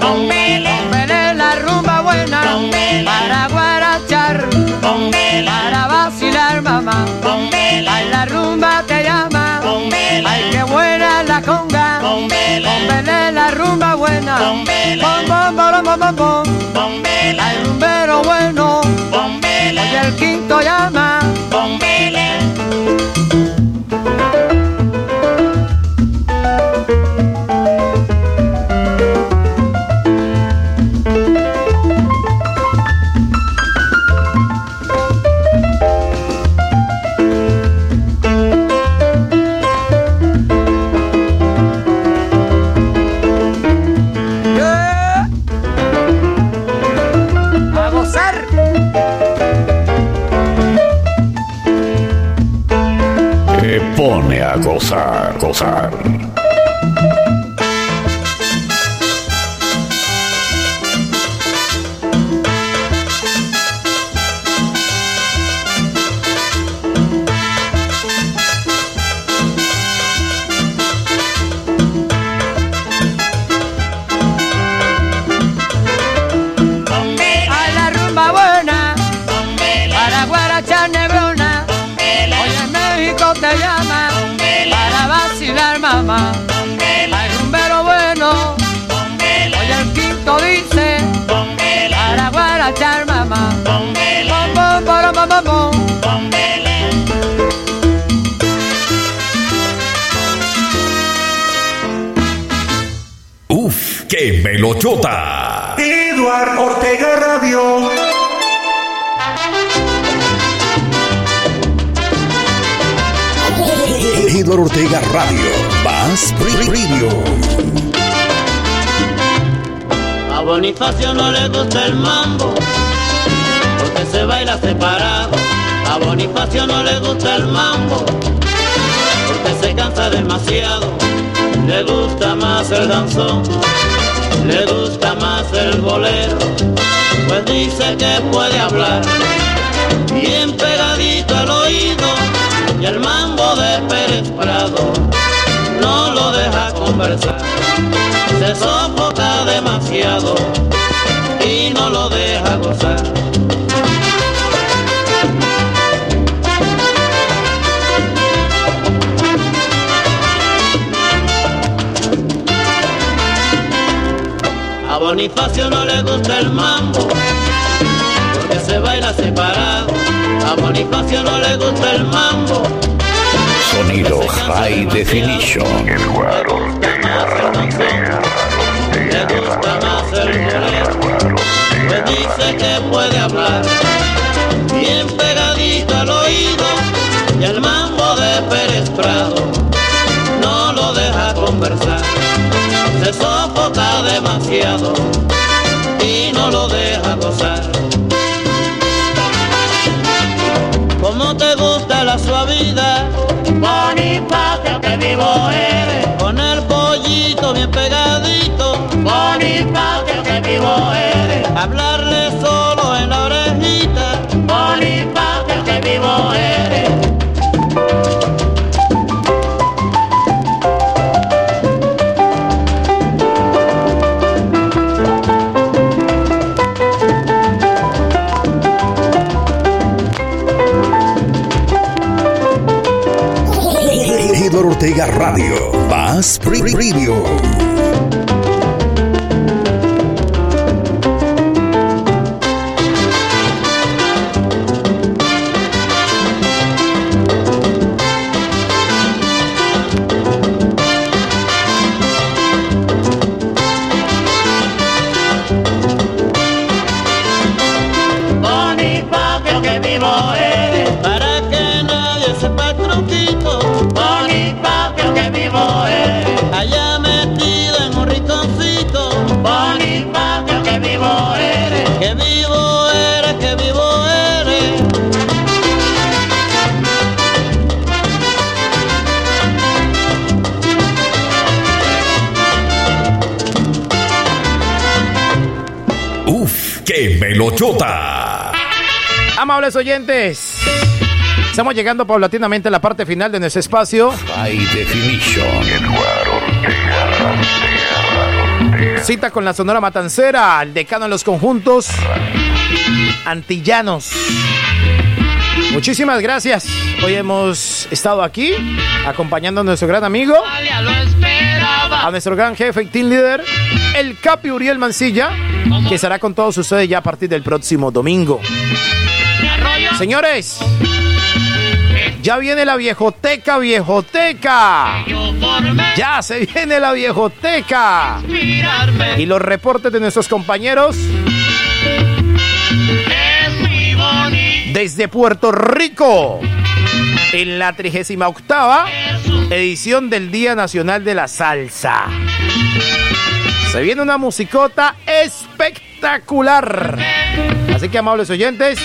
Bombele, la rumba buena para guarachar, para vacilar mamá. Ay, la rumba te llama, ay, qué buena la conga. Bombele, la rumba buena, bom, bom, bom, bom, bom, bom. El quinto llama. Gozar, Melochota. Eduard Ortega Radio. Eduardo Ortega Radio. Más Radio. A Bonifacio no le gusta el mambo, porque se baila separado. A Bonifacio no le gusta el mambo, porque se cansa demasiado. Le gusta más el danzón, le gusta más el bolero, pues dice que puede hablar bien pegadito al oído y el mambo de Pérez Prado no lo deja conversar. Se sofoca demasiado y no lo deja gozar. Bonifacio no le gusta el mambo porque se baila separado. A Bonifacio no le gusta el mambo. Sonido High Definition. Eduardo le gusta más el bolero, pues dice que puede hablar bien pegadito al oído y el mambo de Pérez Prado no lo deja conversar, se sofoca demasiado y no lo deja gozar. ¿Cómo te gusta la suavidad? Bonifacio que vivo eres. Con el pollito bien pegadito. Bonifacio que vivo eres. Hablarle solo Radio. Más Radio. Bonifacio Amables oyentes, estamos llegando paulatinamente a la parte final de nuestro espacio. High Definition. Cita con la Sonora Matancera, el decano de los conjuntos antillanos. Muchísimas gracias. Hoy hemos estado aquí acompañando a nuestro gran amigo, a nuestro gran jefe y team leader, el Capi Uriel Mancilla, que estará con todos ustedes ya a partir del próximo domingo. Señores, ya viene la viejoteca, viejoteca. Ya se viene la viejoteca. Y los reportes de nuestros compañeros desde Puerto Rico en la 38 edición del Día Nacional de la Salsa. Se viene una musicota espectacular. Así que, amables oyentes,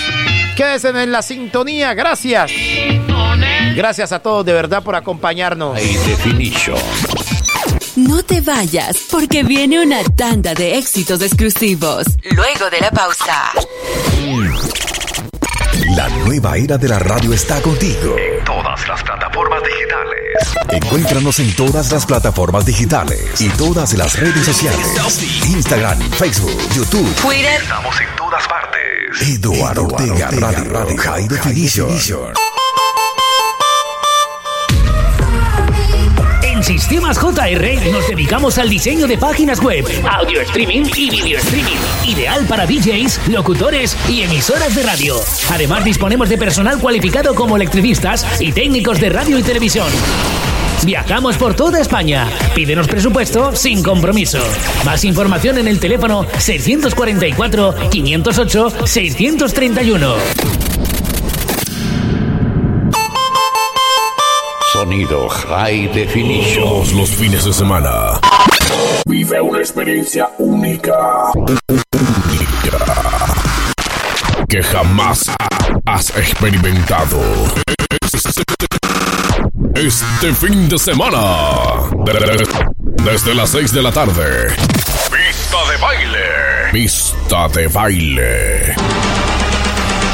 quédense en la sintonía. Gracias. Gracias a todos de verdad por acompañarnos. No te vayas, porque viene una tanda de éxitos exclusivos. Luego de la pausa. La nueva era de la radio está contigo. En todas las plataformas. Encuéntranos en todas las plataformas digitales y todas las redes sociales. Instagram, Facebook, YouTube. Twitter. Estamos en todas partes. Eduardo Ortega Radio, High Definition. En Sistemas JR nos dedicamos al diseño de páginas web, audio streaming y video streaming, ideal para DJs, locutores y emisoras de radio. Además disponemos de personal cualificado como electricistas y técnicos de radio y televisión. Viajamos por toda España. Pídenos presupuesto sin compromiso. Más información en el teléfono 644 508 631. Sonido High Definition. Todos los fines de semana. Vive una experiencia única. Que jamás has experimentado. Este fin de semana. Desde las 6 de la tarde. Pista de baile. Pista de baile.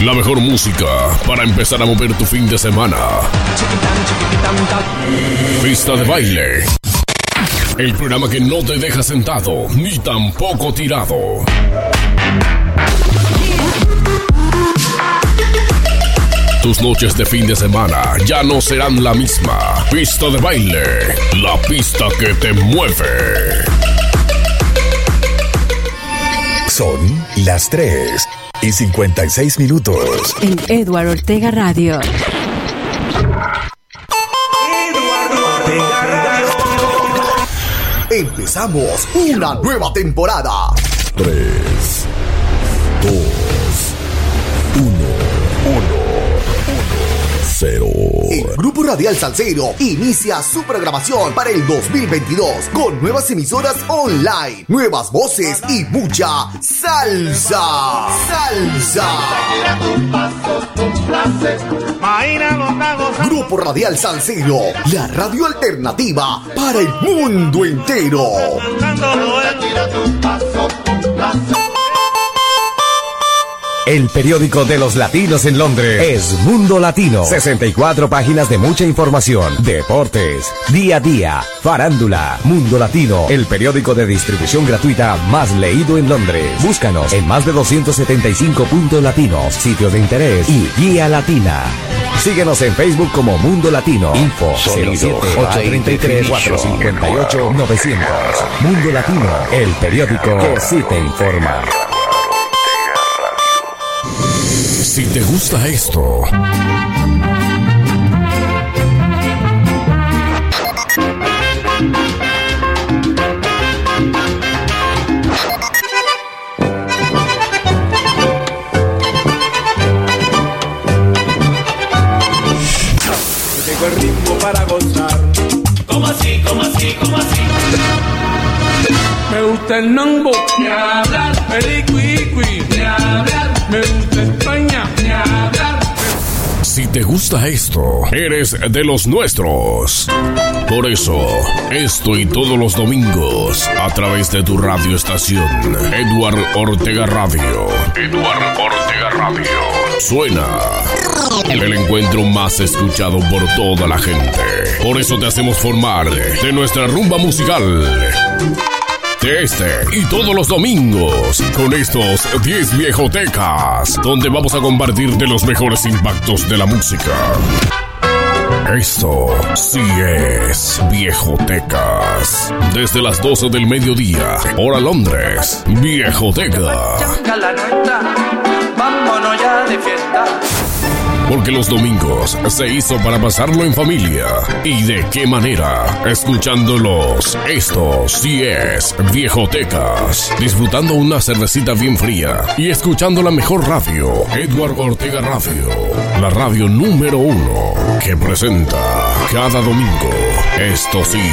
La mejor música para empezar a mover tu fin de semana. Pista de baile. El programa que no te deja sentado ni tampoco tirado. Tus noches de fin de semana ya no serán la misma. Pista de baile. La pista que te mueve. Son las 3 y 56 minutos. En Edward Ortega Radio. Empezamos una nueva temporada. 3, 2, 1, 1, 0. El Grupo Radial Salcero inicia su programación para el 2022 con nuevas emisoras online, nuevas voces y mucha salsa. Salsa. Grupo Radial Salcero, la radio alternativa para el mundo entero. El periódico de los latinos en Londres es Mundo Latino. 64 páginas de mucha información, deportes, día a día, farándula. Mundo Latino, el periódico de distribución gratuita más leído en Londres. Búscanos en más de 275 puntos latinos, sitios de interés y guía latina. Síguenos en Facebook como Mundo Latino. Info Sonido 833 458 900. Mundo Latino, el periódico que sí te informa. Si te gusta esto, Tengo el ritmo para gozar. ¿Cómo así, cómo así, cómo así? Me gusta el mambo, ni hablar. El ni hablar. Me gusta España, ni hablar. si ¿Te gusta esto? Eres de los nuestros. Por eso, esto y todos los domingos, a través de tu radioestación, Edward Ortega Radio. Edward Ortega Radio. Suena el encuentro más escuchado por toda la gente. Por eso te hacemos formar de nuestra rumba musical. De este y todos los domingos con estos 10 viejotecas, donde vamos a compartir de los mejores impactos de la música. Esto sí es Viejotecas. Desde las 12 del mediodía, hora Londres, Viejoteca. vámonos ya de fiesta. Porque los domingos se hizo para pasarlo en familia. ¿Y de qué manera? Escuchándolos. Esto sí es Viejotecas. Disfrutando una cervecita bien fría. Y escuchando la mejor radio. Edward Ortega Radio. La radio número uno. Que presenta cada domingo. Esto sí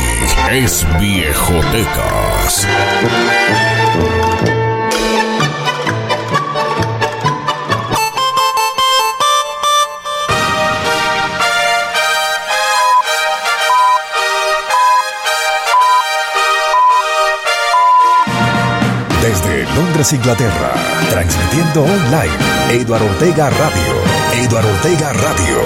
es Viejotecas. Inglaterra, transmitiendo online, Eduardo Ortega Radio. Eduardo Ortega Radio.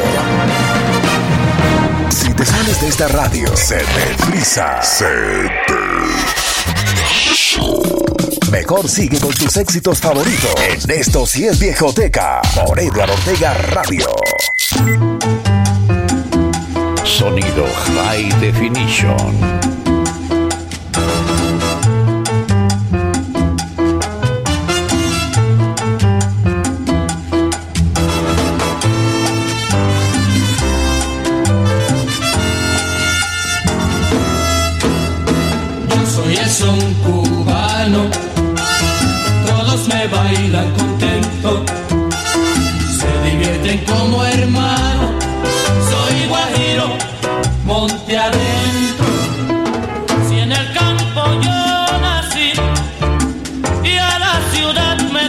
Si te sales de esta radio, se te frisa. Se te... Mejor sigue con tus éxitos favoritos. En esto sí es Viejoteca, por Eduardo Ortega Radio. Sonido High Definition.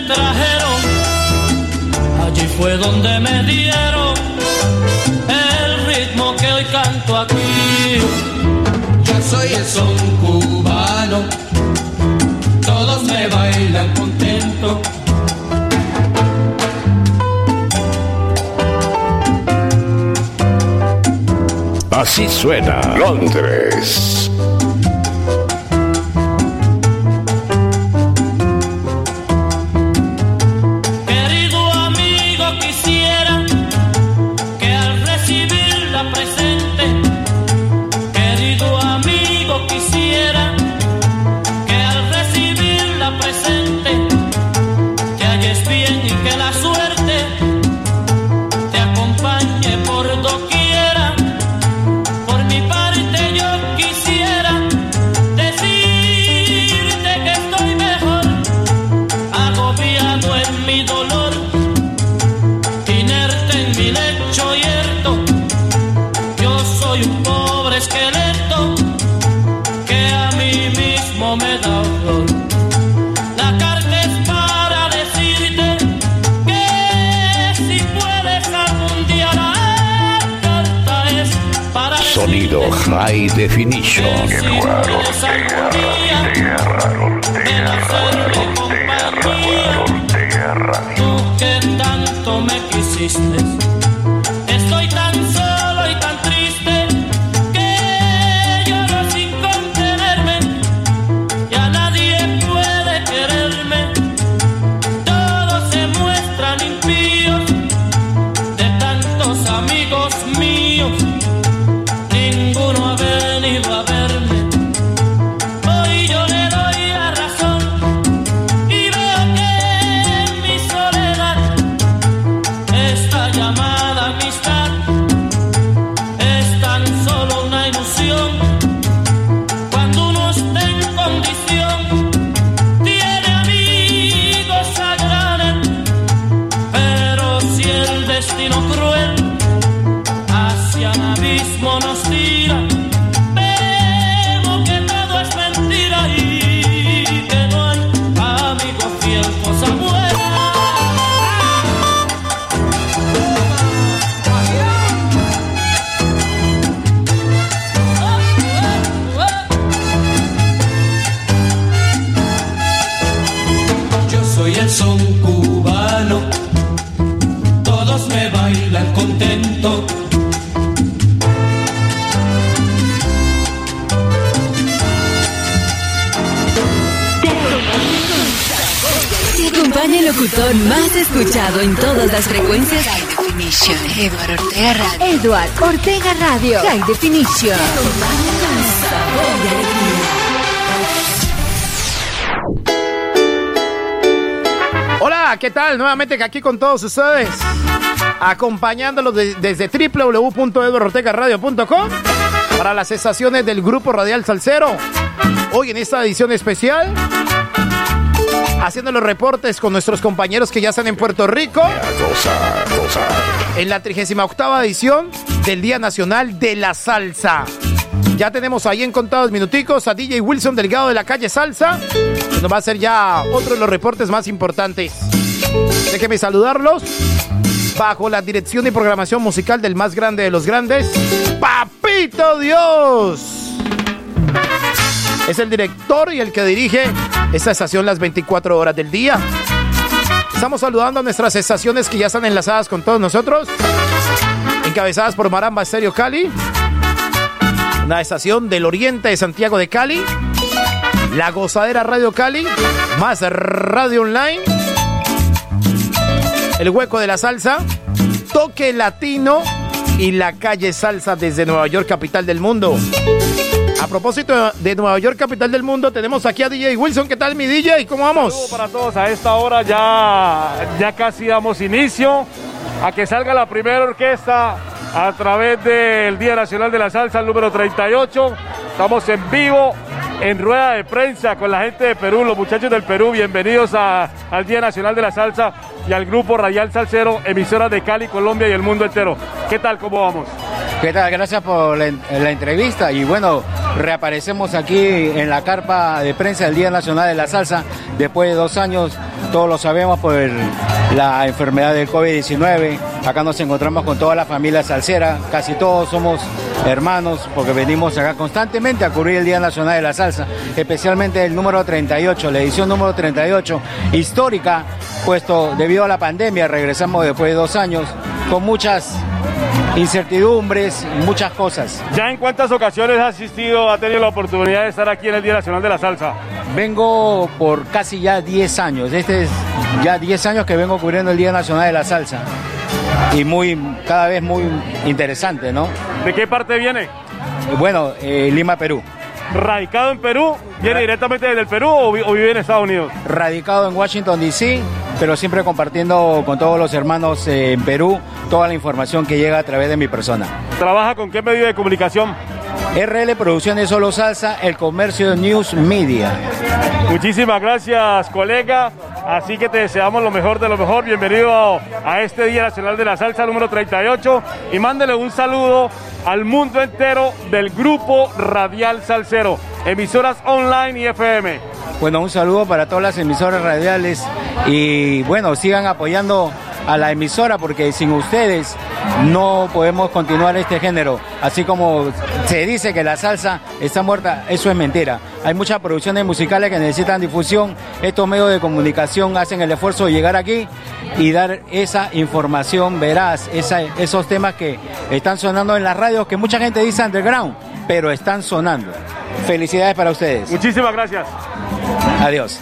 Trajeron, allí fue donde me dieron el ritmo que hoy canto aquí. Yo soy el son cubano, todos me bailan contento. Así suena Londres. Definition. Eduardo Ortega Tú que tanto me quisiste. Eduardo Ortega Radio. Edward Ortega Radio. High Definition. Hola, ¿qué tal? Nuevamente aquí con todos ustedes, acompañándolos de- desde www.eduardortegaradio.com para las estaciones del Grupo Radial Salcero. Hoy en esta edición especial, haciendo los reportes con nuestros compañeros que ya están en Puerto Rico. En la 38 edición del Día Nacional de la Salsa. Ya tenemos ahí en contados minuticos a DJ Wilson Delgado de la calle Salsa, que nos va a hacer ya otro de los reportes más importantes. Déjenme saludarlos. Bajo la dirección y programación musical del más grande de los grandes, Papito Dios. Es el director y el que dirige esta estación las 24 horas del día. Estamos saludando a nuestras estaciones que ya están enlazadas con todos nosotros. Encabezadas por Maramba Estéreo Cali. Una estación del oriente de Santiago de Cali. La Gozadera Radio Cali. Más Radio Online. El Hueco de la Salsa. Toque Latino. Y la calle Salsa desde Nueva York, capital del mundo. Propósito de Nueva York, capital del mundo, tenemos aquí a DJ Wilson. ¿Qué tal, mi DJ? ¿Cómo vamos? Para todos. A esta hora ya, ya casi damos inicio a que salga la primera orquesta a través del Día Nacional de la Salsa, el número 38. Estamos en vivo, en rueda de prensa con la gente de Perú, los muchachos del Perú. Bienvenidos a- al Día Nacional de la Salsa y al Grupo Radial Salcero, emisoras de Cali, Colombia y el mundo entero. ¿Qué tal? ¿Cómo vamos? ¿Qué tal? Gracias por la, en- la entrevista y bueno, reaparecemos aquí en la carpa de prensa del Día Nacional de la Salsa después de dos años, todos lo sabemos por la enfermedad del COVID-19, acá nos encontramos con toda la familia salsera, casi todos somos hermanos porque venimos acá constantemente a cubrir el Día Nacional de la Salsa, especialmente el número 38, la edición número 38, histórica, puesto debido a la pandemia, regresamos después de dos años con muchas incertidumbres, muchas cosas. ¿Ya en cuántas ocasiones ha asistido, ha tenido la oportunidad de estar aquí en el Día Nacional de la Salsa? Vengo por casi ya 10 años, este es ya 10 años que vengo cubriendo el Día Nacional de la Salsa y muy, cada vez muy interesante, ¿no? ¿De qué parte viene? Bueno, eh, Lima, Perú. ¿Radicado en Perú? ¿Viene directamente desde el Perú o, vi- o vive en Estados Unidos? Radicado en Washington, D.C., pero siempre compartiendo con todos los hermanos eh, en Perú toda la información que llega a través de mi persona. ¿Trabaja con qué medio de comunicación? RL Producciones Solo Salsa, el comercio News Media. Muchísimas gracias, colega. Así que te deseamos lo mejor de lo mejor. Bienvenido a, a este Día Nacional de la Salsa número 38 y mándele un saludo al mundo entero del grupo Radial Salcero, emisoras online y FM. Bueno, un saludo para todas las emisoras radiales y bueno, sigan apoyando a la emisora porque sin ustedes no podemos continuar este género. Así como se dice que la salsa está muerta, eso es mentira. Hay muchas producciones musicales que necesitan difusión. Estos medios de comunicación hacen el esfuerzo de llegar aquí y dar esa información veraz, esa- esos temas que están sonando en las radios que mucha gente dice underground, pero están sonando. Felicidades para ustedes. Muchísimas gracias. Adiós.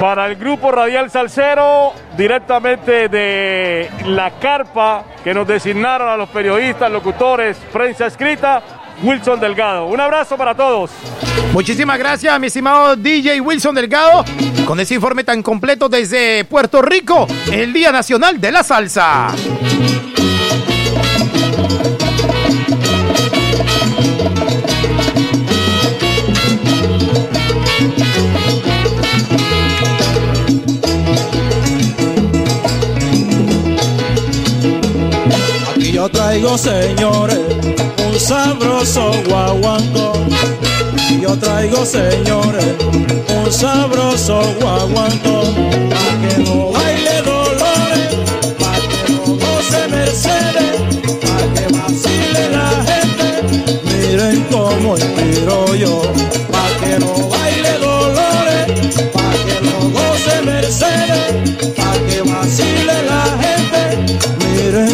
Para el grupo Radial Salcero, directamente de la carpa que nos designaron a los periodistas, locutores, prensa escrita, Wilson Delgado. Un abrazo para todos. Muchísimas gracias, mi estimado DJ Wilson Delgado, con ese informe tan completo desde Puerto Rico, el Día Nacional de la Salsa. traigo, señores, un sabroso guaguango. Yo traigo, señores, un sabroso guaguango. Pa' que no baile dolores, pa' que no goce Mercedes, pa' que vacile la gente. Miren cómo inspiro yo.